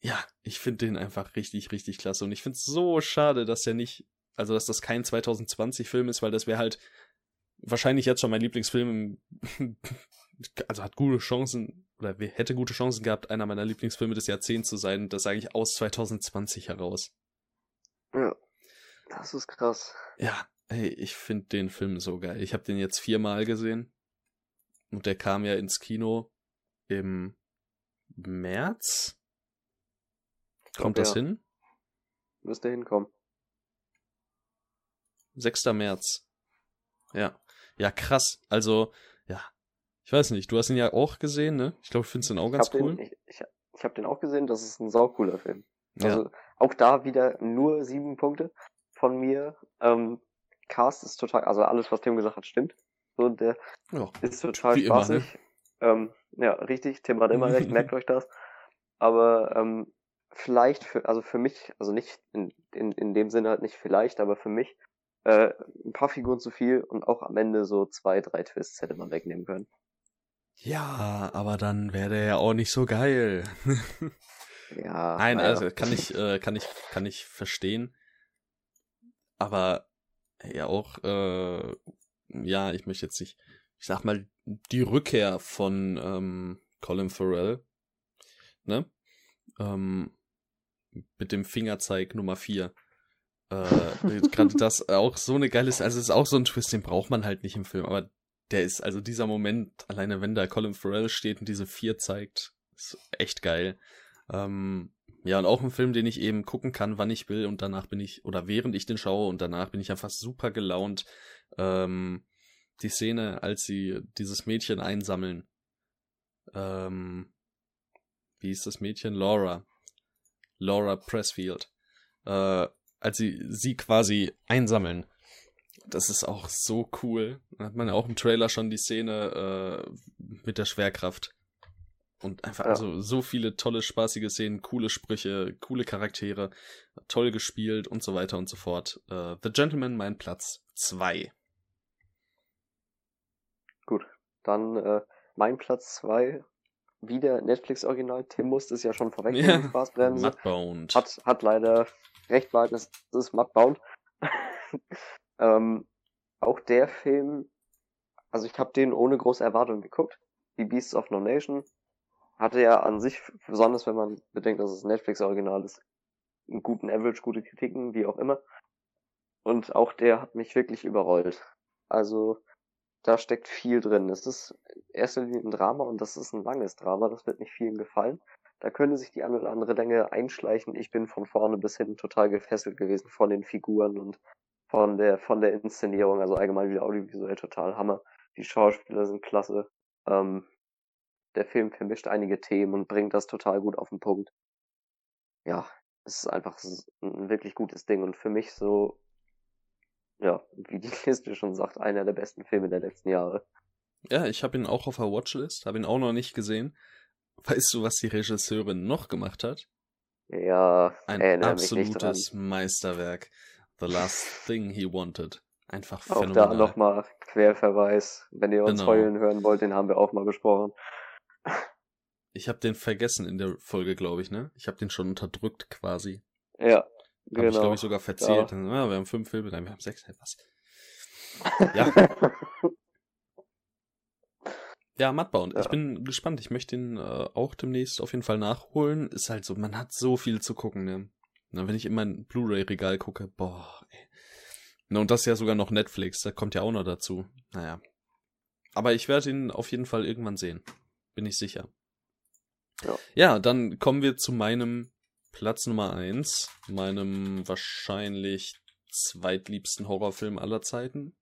Ja, ich finde den einfach richtig, richtig klasse. Und ich finde es so schade, dass der nicht, also dass das kein 2020-Film ist, weil das wäre halt wahrscheinlich jetzt schon mein Lieblingsfilm. [laughs] also hat gute Chancen, oder hätte gute Chancen gehabt, einer meiner Lieblingsfilme des Jahrzehnts zu sein. Das sage ich aus 2020 heraus. Ja, das ist krass. Ja, Hey, ich finde den Film so geil. Ich habe den jetzt viermal gesehen. Und der kam ja ins Kino im März. Kommt das ja. hin? Müsste hinkommen. 6. März. Ja. Ja, krass. Also. Ich weiß nicht, du hast ihn ja auch gesehen, ne? Ich glaube, du findest ihn auch ganz cool. Den, ich ich, ich habe den auch gesehen, das ist ein saucooler Film. Also, ja. auch da wieder nur sieben Punkte von mir. Ähm, Cast ist total, also alles, was Tim gesagt hat, stimmt. So, der ja, ist total spaßig. Immer, ne? ähm, ja, richtig, Tim hat immer recht, [laughs] merkt euch das. Aber ähm, vielleicht für, also für mich, also nicht in, in, in dem Sinne halt nicht vielleicht, aber für mich äh, ein paar Figuren zu viel und auch am Ende so zwei, drei Twists hätte man wegnehmen können. Ja, aber dann wäre der ja auch nicht so geil. [laughs] ja. Nein, naja. also kann ich, äh, kann ich, kann ich verstehen. Aber ja auch, äh, ja, ich möchte jetzt nicht, ich sag mal, die Rückkehr von ähm, Colin Farrell, ne? Ähm, mit dem Fingerzeig Nummer 4. Äh, Gerade [laughs] das auch so eine geile, also es ist auch so ein Twist, den braucht man halt nicht im Film, aber der ist, also dieser Moment, alleine wenn da Colin Farrell steht und diese vier zeigt, ist echt geil. Ähm, ja, und auch ein Film, den ich eben gucken kann, wann ich will und danach bin ich, oder während ich den schaue und danach bin ich einfach super gelaunt. Ähm, die Szene, als sie dieses Mädchen einsammeln. Ähm, wie ist das Mädchen? Laura. Laura Pressfield. Äh, als sie sie quasi einsammeln. Das ist auch so cool. Da hat man ja auch im Trailer schon die Szene äh, mit der Schwerkraft. Und einfach, ja. also so viele tolle, spaßige Szenen, coole Sprüche, coole Charaktere, toll gespielt und so weiter und so fort. Uh, The Gentleman, mein Platz 2. Gut, dann äh, mein Platz 2, wieder Netflix-Original. Tim musste es ja schon vorweg ja. Spaßbremse. Mudbound. Hat, hat leider recht behalten, das ist Mudbound. [laughs] ähm, auch der Film, also ich habe den ohne große Erwartung geguckt. Die Beasts of No Nation hatte ja an sich, besonders wenn man bedenkt, dass es Netflix-Original ist, einen guten Average, gute Kritiken, wie auch immer. Und auch der hat mich wirklich überrollt. Also, da steckt viel drin. Es ist Linie ein Drama und das ist ein langes Drama, das wird nicht vielen gefallen. Da könnte sich die eine oder andere Länge einschleichen. Ich bin von vorne bis hin total gefesselt gewesen von den Figuren und von der, von der Inszenierung, also allgemein wieder audiovisuell total Hammer. Die Schauspieler sind klasse. Ähm, der Film vermischt einige Themen und bringt das total gut auf den Punkt. Ja, es ist einfach ein wirklich gutes Ding und für mich so, ja, wie die [laughs] Liste schon sagt, einer der besten Filme der letzten Jahre. Ja, ich habe ihn auch auf der Watchlist, habe ihn auch noch nicht gesehen. [laughs] Weißt du, was die Regisseurin noch gemacht hat? Ja, ein absolutes Meisterwerk. The Last Thing He Wanted. Einfach phänomenal. Auch da nochmal Querverweis. Wenn ihr uns genau. heulen hören wollt, den haben wir auch mal besprochen. Ich habe den vergessen in der Folge, glaube ich, ne? Ich habe den schon unterdrückt quasi. Ja. Habe genau. ich, glaube ich, sogar verzählt. Ja. ja. wir haben fünf Filme, nein, wir haben sechs. Was? [laughs] Ja. [laughs] ja, Mudbound. Ja. Ich bin gespannt. Ich möchte ihn äh, auch demnächst auf jeden Fall nachholen. Ist halt so, man hat so viel zu gucken, ne? Na, wenn ich in mein Blu-ray-Regal gucke, boah, ey. Na, und das ist ja sogar noch Netflix, da kommt ja auch noch dazu. Naja. Aber ich werde ihn auf jeden Fall irgendwann sehen bin ich sicher. Ja. ja, dann kommen wir zu meinem Platz Nummer eins, meinem wahrscheinlich zweitliebsten Horrorfilm aller Zeiten.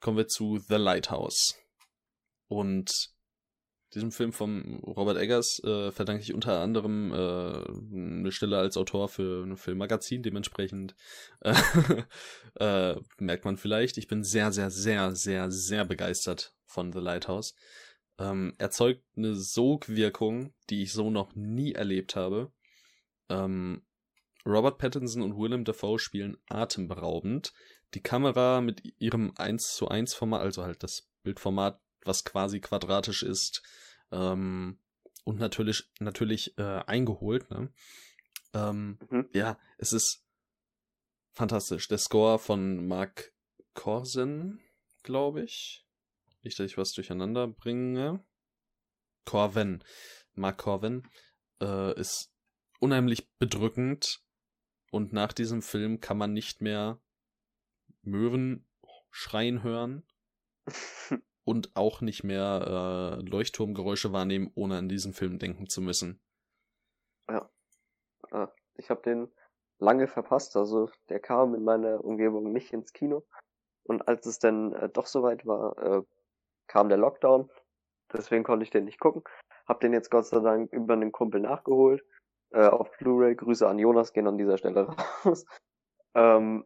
Kommen wir zu The Lighthouse. Und diesem Film von Robert Eggers äh, verdanke ich unter anderem äh, eine Stelle als Autor für ein Filmmagazin. Dementsprechend äh, [laughs] äh, merkt man vielleicht, ich bin sehr, sehr, sehr, sehr, sehr begeistert von The Lighthouse ähm, erzeugt eine Sogwirkung, die ich so noch nie erlebt habe. Ähm, Robert Pattinson und Willem Dafoe spielen atemberaubend. Die Kamera mit ihrem 1 zu 1 Format, also halt das Bildformat, was quasi quadratisch ist, ähm, und natürlich, natürlich äh, eingeholt. Ne? Ähm, mhm. Ja, es ist fantastisch. Der Score von Mark Corsen, glaube ich. Nicht, dass ich was durcheinander bringe. Corven. Mark Corven äh, ist unheimlich bedrückend und nach diesem Film kann man nicht mehr Möwen schreien hören [laughs] und auch nicht mehr äh, Leuchtturmgeräusche wahrnehmen, ohne an diesen Film denken zu müssen. Ja. Ah, ich habe den lange verpasst, also der kam in meiner Umgebung nicht ins Kino. Und als es dann äh, doch soweit war, äh, kam der Lockdown, deswegen konnte ich den nicht gucken. Hab den jetzt Gott sei Dank über einen Kumpel nachgeholt. Äh, auf Blu-ray. Grüße an Jonas gehen an dieser Stelle [laughs] raus. ähm,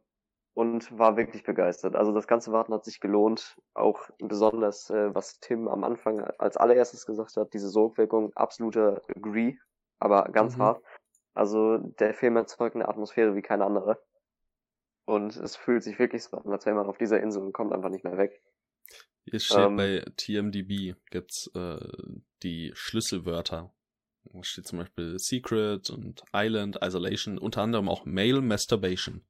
und war wirklich begeistert. Also das ganze Warten hat sich gelohnt. Auch besonders, äh, was Tim am Anfang als allererstes gesagt hat, diese Sogwirkung, absoluter Agree, aber ganz mhm. hart. Also der Film erzeugt eine Atmosphäre wie keine andere. Und es fühlt sich wirklich so an, als wäre man auf dieser Insel und kommt einfach nicht mehr weg. Hier steht ähm, bei TMDB gibt's äh, die Schlüsselwörter. Da steht zum Beispiel Secret und Island, Isolation, unter anderem auch Male Masturbation.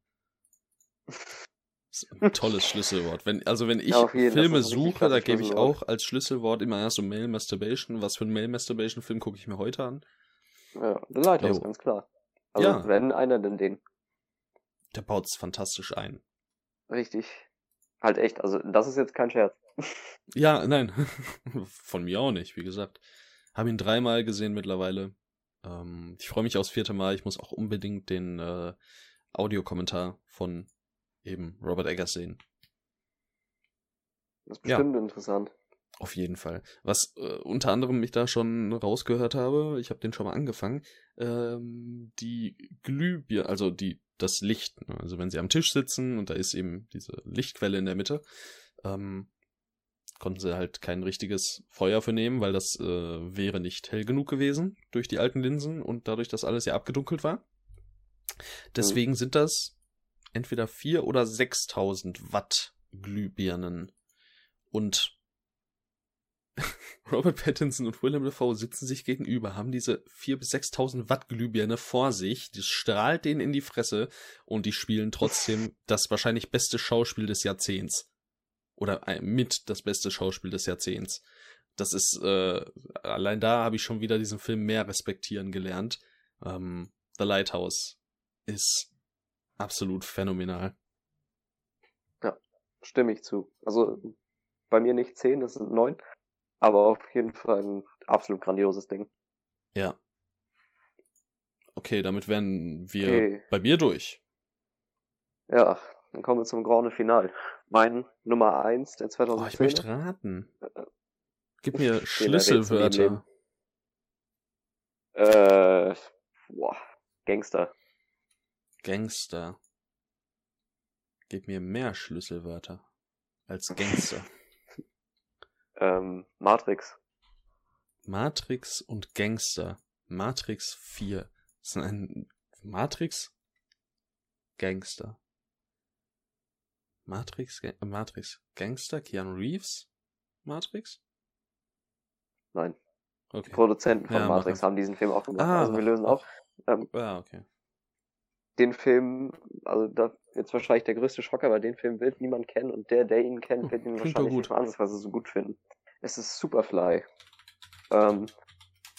Das ist ein tolles Schlüsselwort. Wenn, also wenn ich ja, Filme suche, da gebe ich auch als Schlüsselwort immer erst so Male Masturbation. Was für ein Male Masturbation Film gucke ich mir heute an? Ja, The Lighthouse, ganz klar. Also ja. wenn einer, denn den. der baut es fantastisch ein. Richtig. Halt echt, also das ist jetzt kein Scherz. Ja, nein. [laughs] Von mir auch nicht, wie gesagt. Habe ihn dreimal gesehen mittlerweile. Ähm, ich freue mich aufs vierte Mal. Ich muss auch unbedingt den äh, Audiokommentar von eben Robert Eggers sehen. Das ist bestimmt ja. interessant. Auf jeden Fall. Was äh, unter anderem ich da schon rausgehört habe, ich habe den schon mal angefangen, ähm, die Glühbirne, also die das Licht, ne? also wenn sie am Tisch sitzen und da ist eben diese Lichtquelle in der Mitte, ähm, konnten sie halt kein richtiges Feuer für nehmen, weil das äh, wäre nicht hell genug gewesen durch die alten Linsen und dadurch, dass alles ja abgedunkelt war. Deswegen mhm. sind das entweder vier oder 6000 Watt Glühbirnen. Und [laughs] Robert Pattinson und Willem Dafoe sitzen sich gegenüber, haben diese 4.000 bis 6.000 Watt Glühbirne vor sich, das strahlt denen in die Fresse und die spielen trotzdem [laughs] das wahrscheinlich beste Schauspiel des Jahrzehnts. Oder äh, mit das beste Schauspiel des Jahrzehnts. Das ist, äh, allein da habe ich schon wieder diesen Film mehr respektieren gelernt. Ähm, The Lighthouse ist absolut phänomenal. Ja, stimme ich zu. Also bei mir nicht 10, das sind 9. Aber auf jeden Fall ein absolut grandioses Ding. Ja. Okay, damit wären wir okay. bei mir durch. Ja, dann kommen wir zum Grande Final. Mein Nummer 1 der 2010. Oh, ich möchte raten. Gib mir Schlüsselwörter. Äh, boah, Gangster. Gangster. Gib mir mehr Schlüsselwörter als Gangster. [laughs] ähm, Matrix. Matrix und Gangster. Matrix 4. Das ist ein Matrix Gangster. Matrix, Ga Matrix Gangster, Keanu Reeves? Matrix? Nein. Okay. Die Produzenten von ja, Matrix haben diesen Film auch gemacht. Ah, also wir lösen auch. Ähm, ah, okay. Den Film, also da jetzt wahrscheinlich der größte Schock, aber den Film wird niemand kennen und der, der ihn kennt, wird ihn Klingt wahrscheinlich nicht ansatzweise so gut finden. Es ist Superfly. Ähm,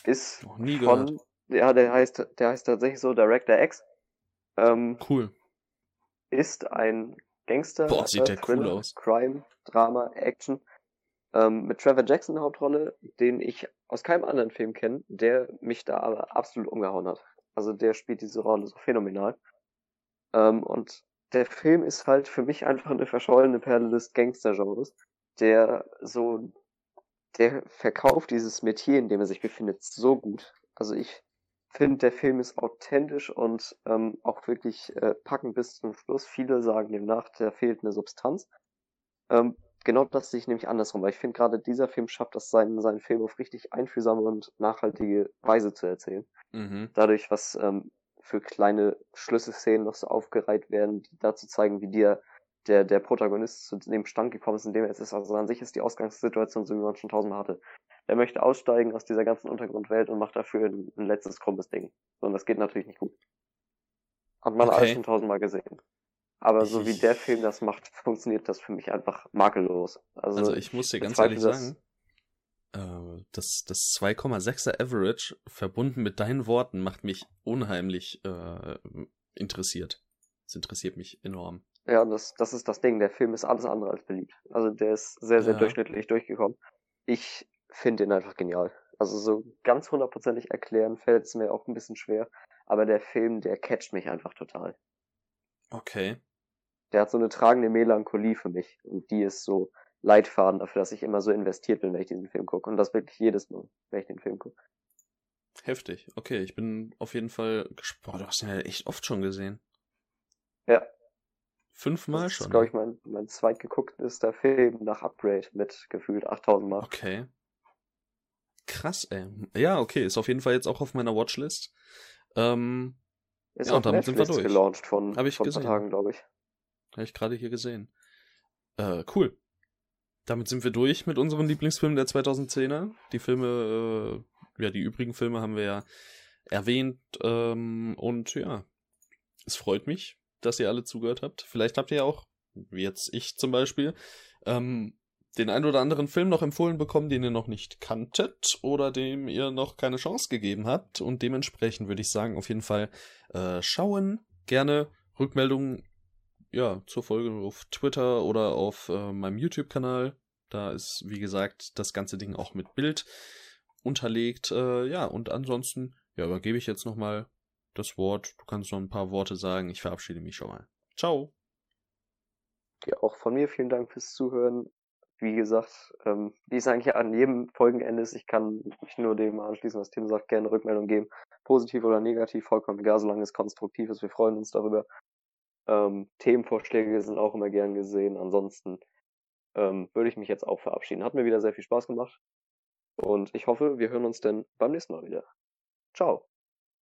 ist Noch nie von, gehört. ja, der heißt, der heißt tatsächlich so Director X. Ähm, cool. Ist ein Gangster, Boah, sieht der Thriller, cool aus. Crime, Drama, Action. Ähm, mit Trevor Jackson in der Hauptrolle, den ich aus keinem anderen Film kenne, der mich da aber absolut umgehauen hat. Also der spielt diese Rolle so phänomenal. Ähm, und der Film ist halt für mich einfach eine verschollene Perle des Gangster-Genres, der so, der verkauft dieses Metier, in dem er sich befindet, so gut. Also ich finde, der Film ist authentisch und ähm, auch wirklich äh, packend bis zum Schluss. Viele sagen dem nach, der fehlt eine Substanz. Ähm, genau das sehe ich nämlich andersrum, weil ich finde gerade dieser Film schafft es, seinen, seinen Film auf richtig einfühlsame und nachhaltige Weise zu erzählen. Mhm. Dadurch, was ähm, für kleine Schlüsselszenen noch so aufgereiht werden, die dazu zeigen, wie dir der, der Protagonist zu dem Stand gekommen ist, in dem er jetzt ist. Also an sich ist die Ausgangssituation so, wie man schon tausendmal hatte. Er möchte aussteigen aus dieser ganzen Untergrundwelt und macht dafür ein, ein letztes krummes Ding. Und das geht natürlich nicht gut. Hat man okay. alles schon tausendmal gesehen. Aber so wie der Film das macht, funktioniert das für mich einfach makellos. Also, also ich muss dir ganz ehrlich sagen, das, das 2,6er Average verbunden mit deinen Worten macht mich unheimlich äh, interessiert. Das interessiert mich enorm. Ja, das, das ist das Ding. Der Film ist alles andere als beliebt. Also der ist sehr, sehr ja. durchschnittlich durchgekommen. Ich finde ihn einfach genial. Also so ganz hundertprozentig erklären fällt es mir auch ein bisschen schwer. Aber der Film, der catcht mich einfach total. Okay der hat so eine tragende Melancholie für mich. Und die ist so Leitfaden dafür, dass ich immer so investiert bin, wenn ich diesen Film gucke. Und das wirklich jedes Mal, wenn ich den Film gucke. Heftig. Okay, ich bin auf jeden Fall gespannt. Du hast ihn ja echt oft schon gesehen. Ja. Fünfmal das schon? Das ist, glaube ich, mein, mein zweitgegucktester Film nach Upgrade mit gefühlt 8000 Mal. Okay. Krass, ey. Ja, okay, ist auf jeden Fall jetzt auch auf meiner Watchlist. Ähm, ist ja, und damit Netflix sind wir durch. gelauncht von, Hab ich von gesehen. Tagen, glaube ich. Habe ich gerade hier gesehen. Äh, cool. Damit sind wir durch mit unseren Lieblingsfilmen der 2010er. Die Filme, äh, ja, die übrigen Filme haben wir ja erwähnt. Ähm, und ja, es freut mich, dass ihr alle zugehört habt. Vielleicht habt ihr ja auch, wie jetzt ich zum Beispiel, ähm, den ein oder anderen Film noch empfohlen bekommen, den ihr noch nicht kanntet oder dem ihr noch keine Chance gegeben habt. Und dementsprechend würde ich sagen, auf jeden Fall äh, schauen, gerne Rückmeldungen ja, zur Folge auf Twitter oder auf äh, meinem YouTube-Kanal. Da ist, wie gesagt, das ganze Ding auch mit Bild unterlegt. Äh, ja, und ansonsten, ja, übergebe ich jetzt nochmal das Wort. Du kannst noch ein paar Worte sagen. Ich verabschiede mich schon mal. Ciao. Ja, auch von mir vielen Dank fürs Zuhören. Wie gesagt, ähm, wie es eigentlich an jedem Folgenende ist, ich kann mich nur dem anschließen, was Tim sagt, gerne Rückmeldung geben. Positiv oder negativ, vollkommen egal, solange es konstruktiv ist. Wir freuen uns darüber. Ähm, Themenvorschläge sind auch immer gern gesehen. Ansonsten ähm, würde ich mich jetzt auch verabschieden. Hat mir wieder sehr viel Spaß gemacht. Und ich hoffe, wir hören uns dann beim nächsten Mal wieder. Ciao.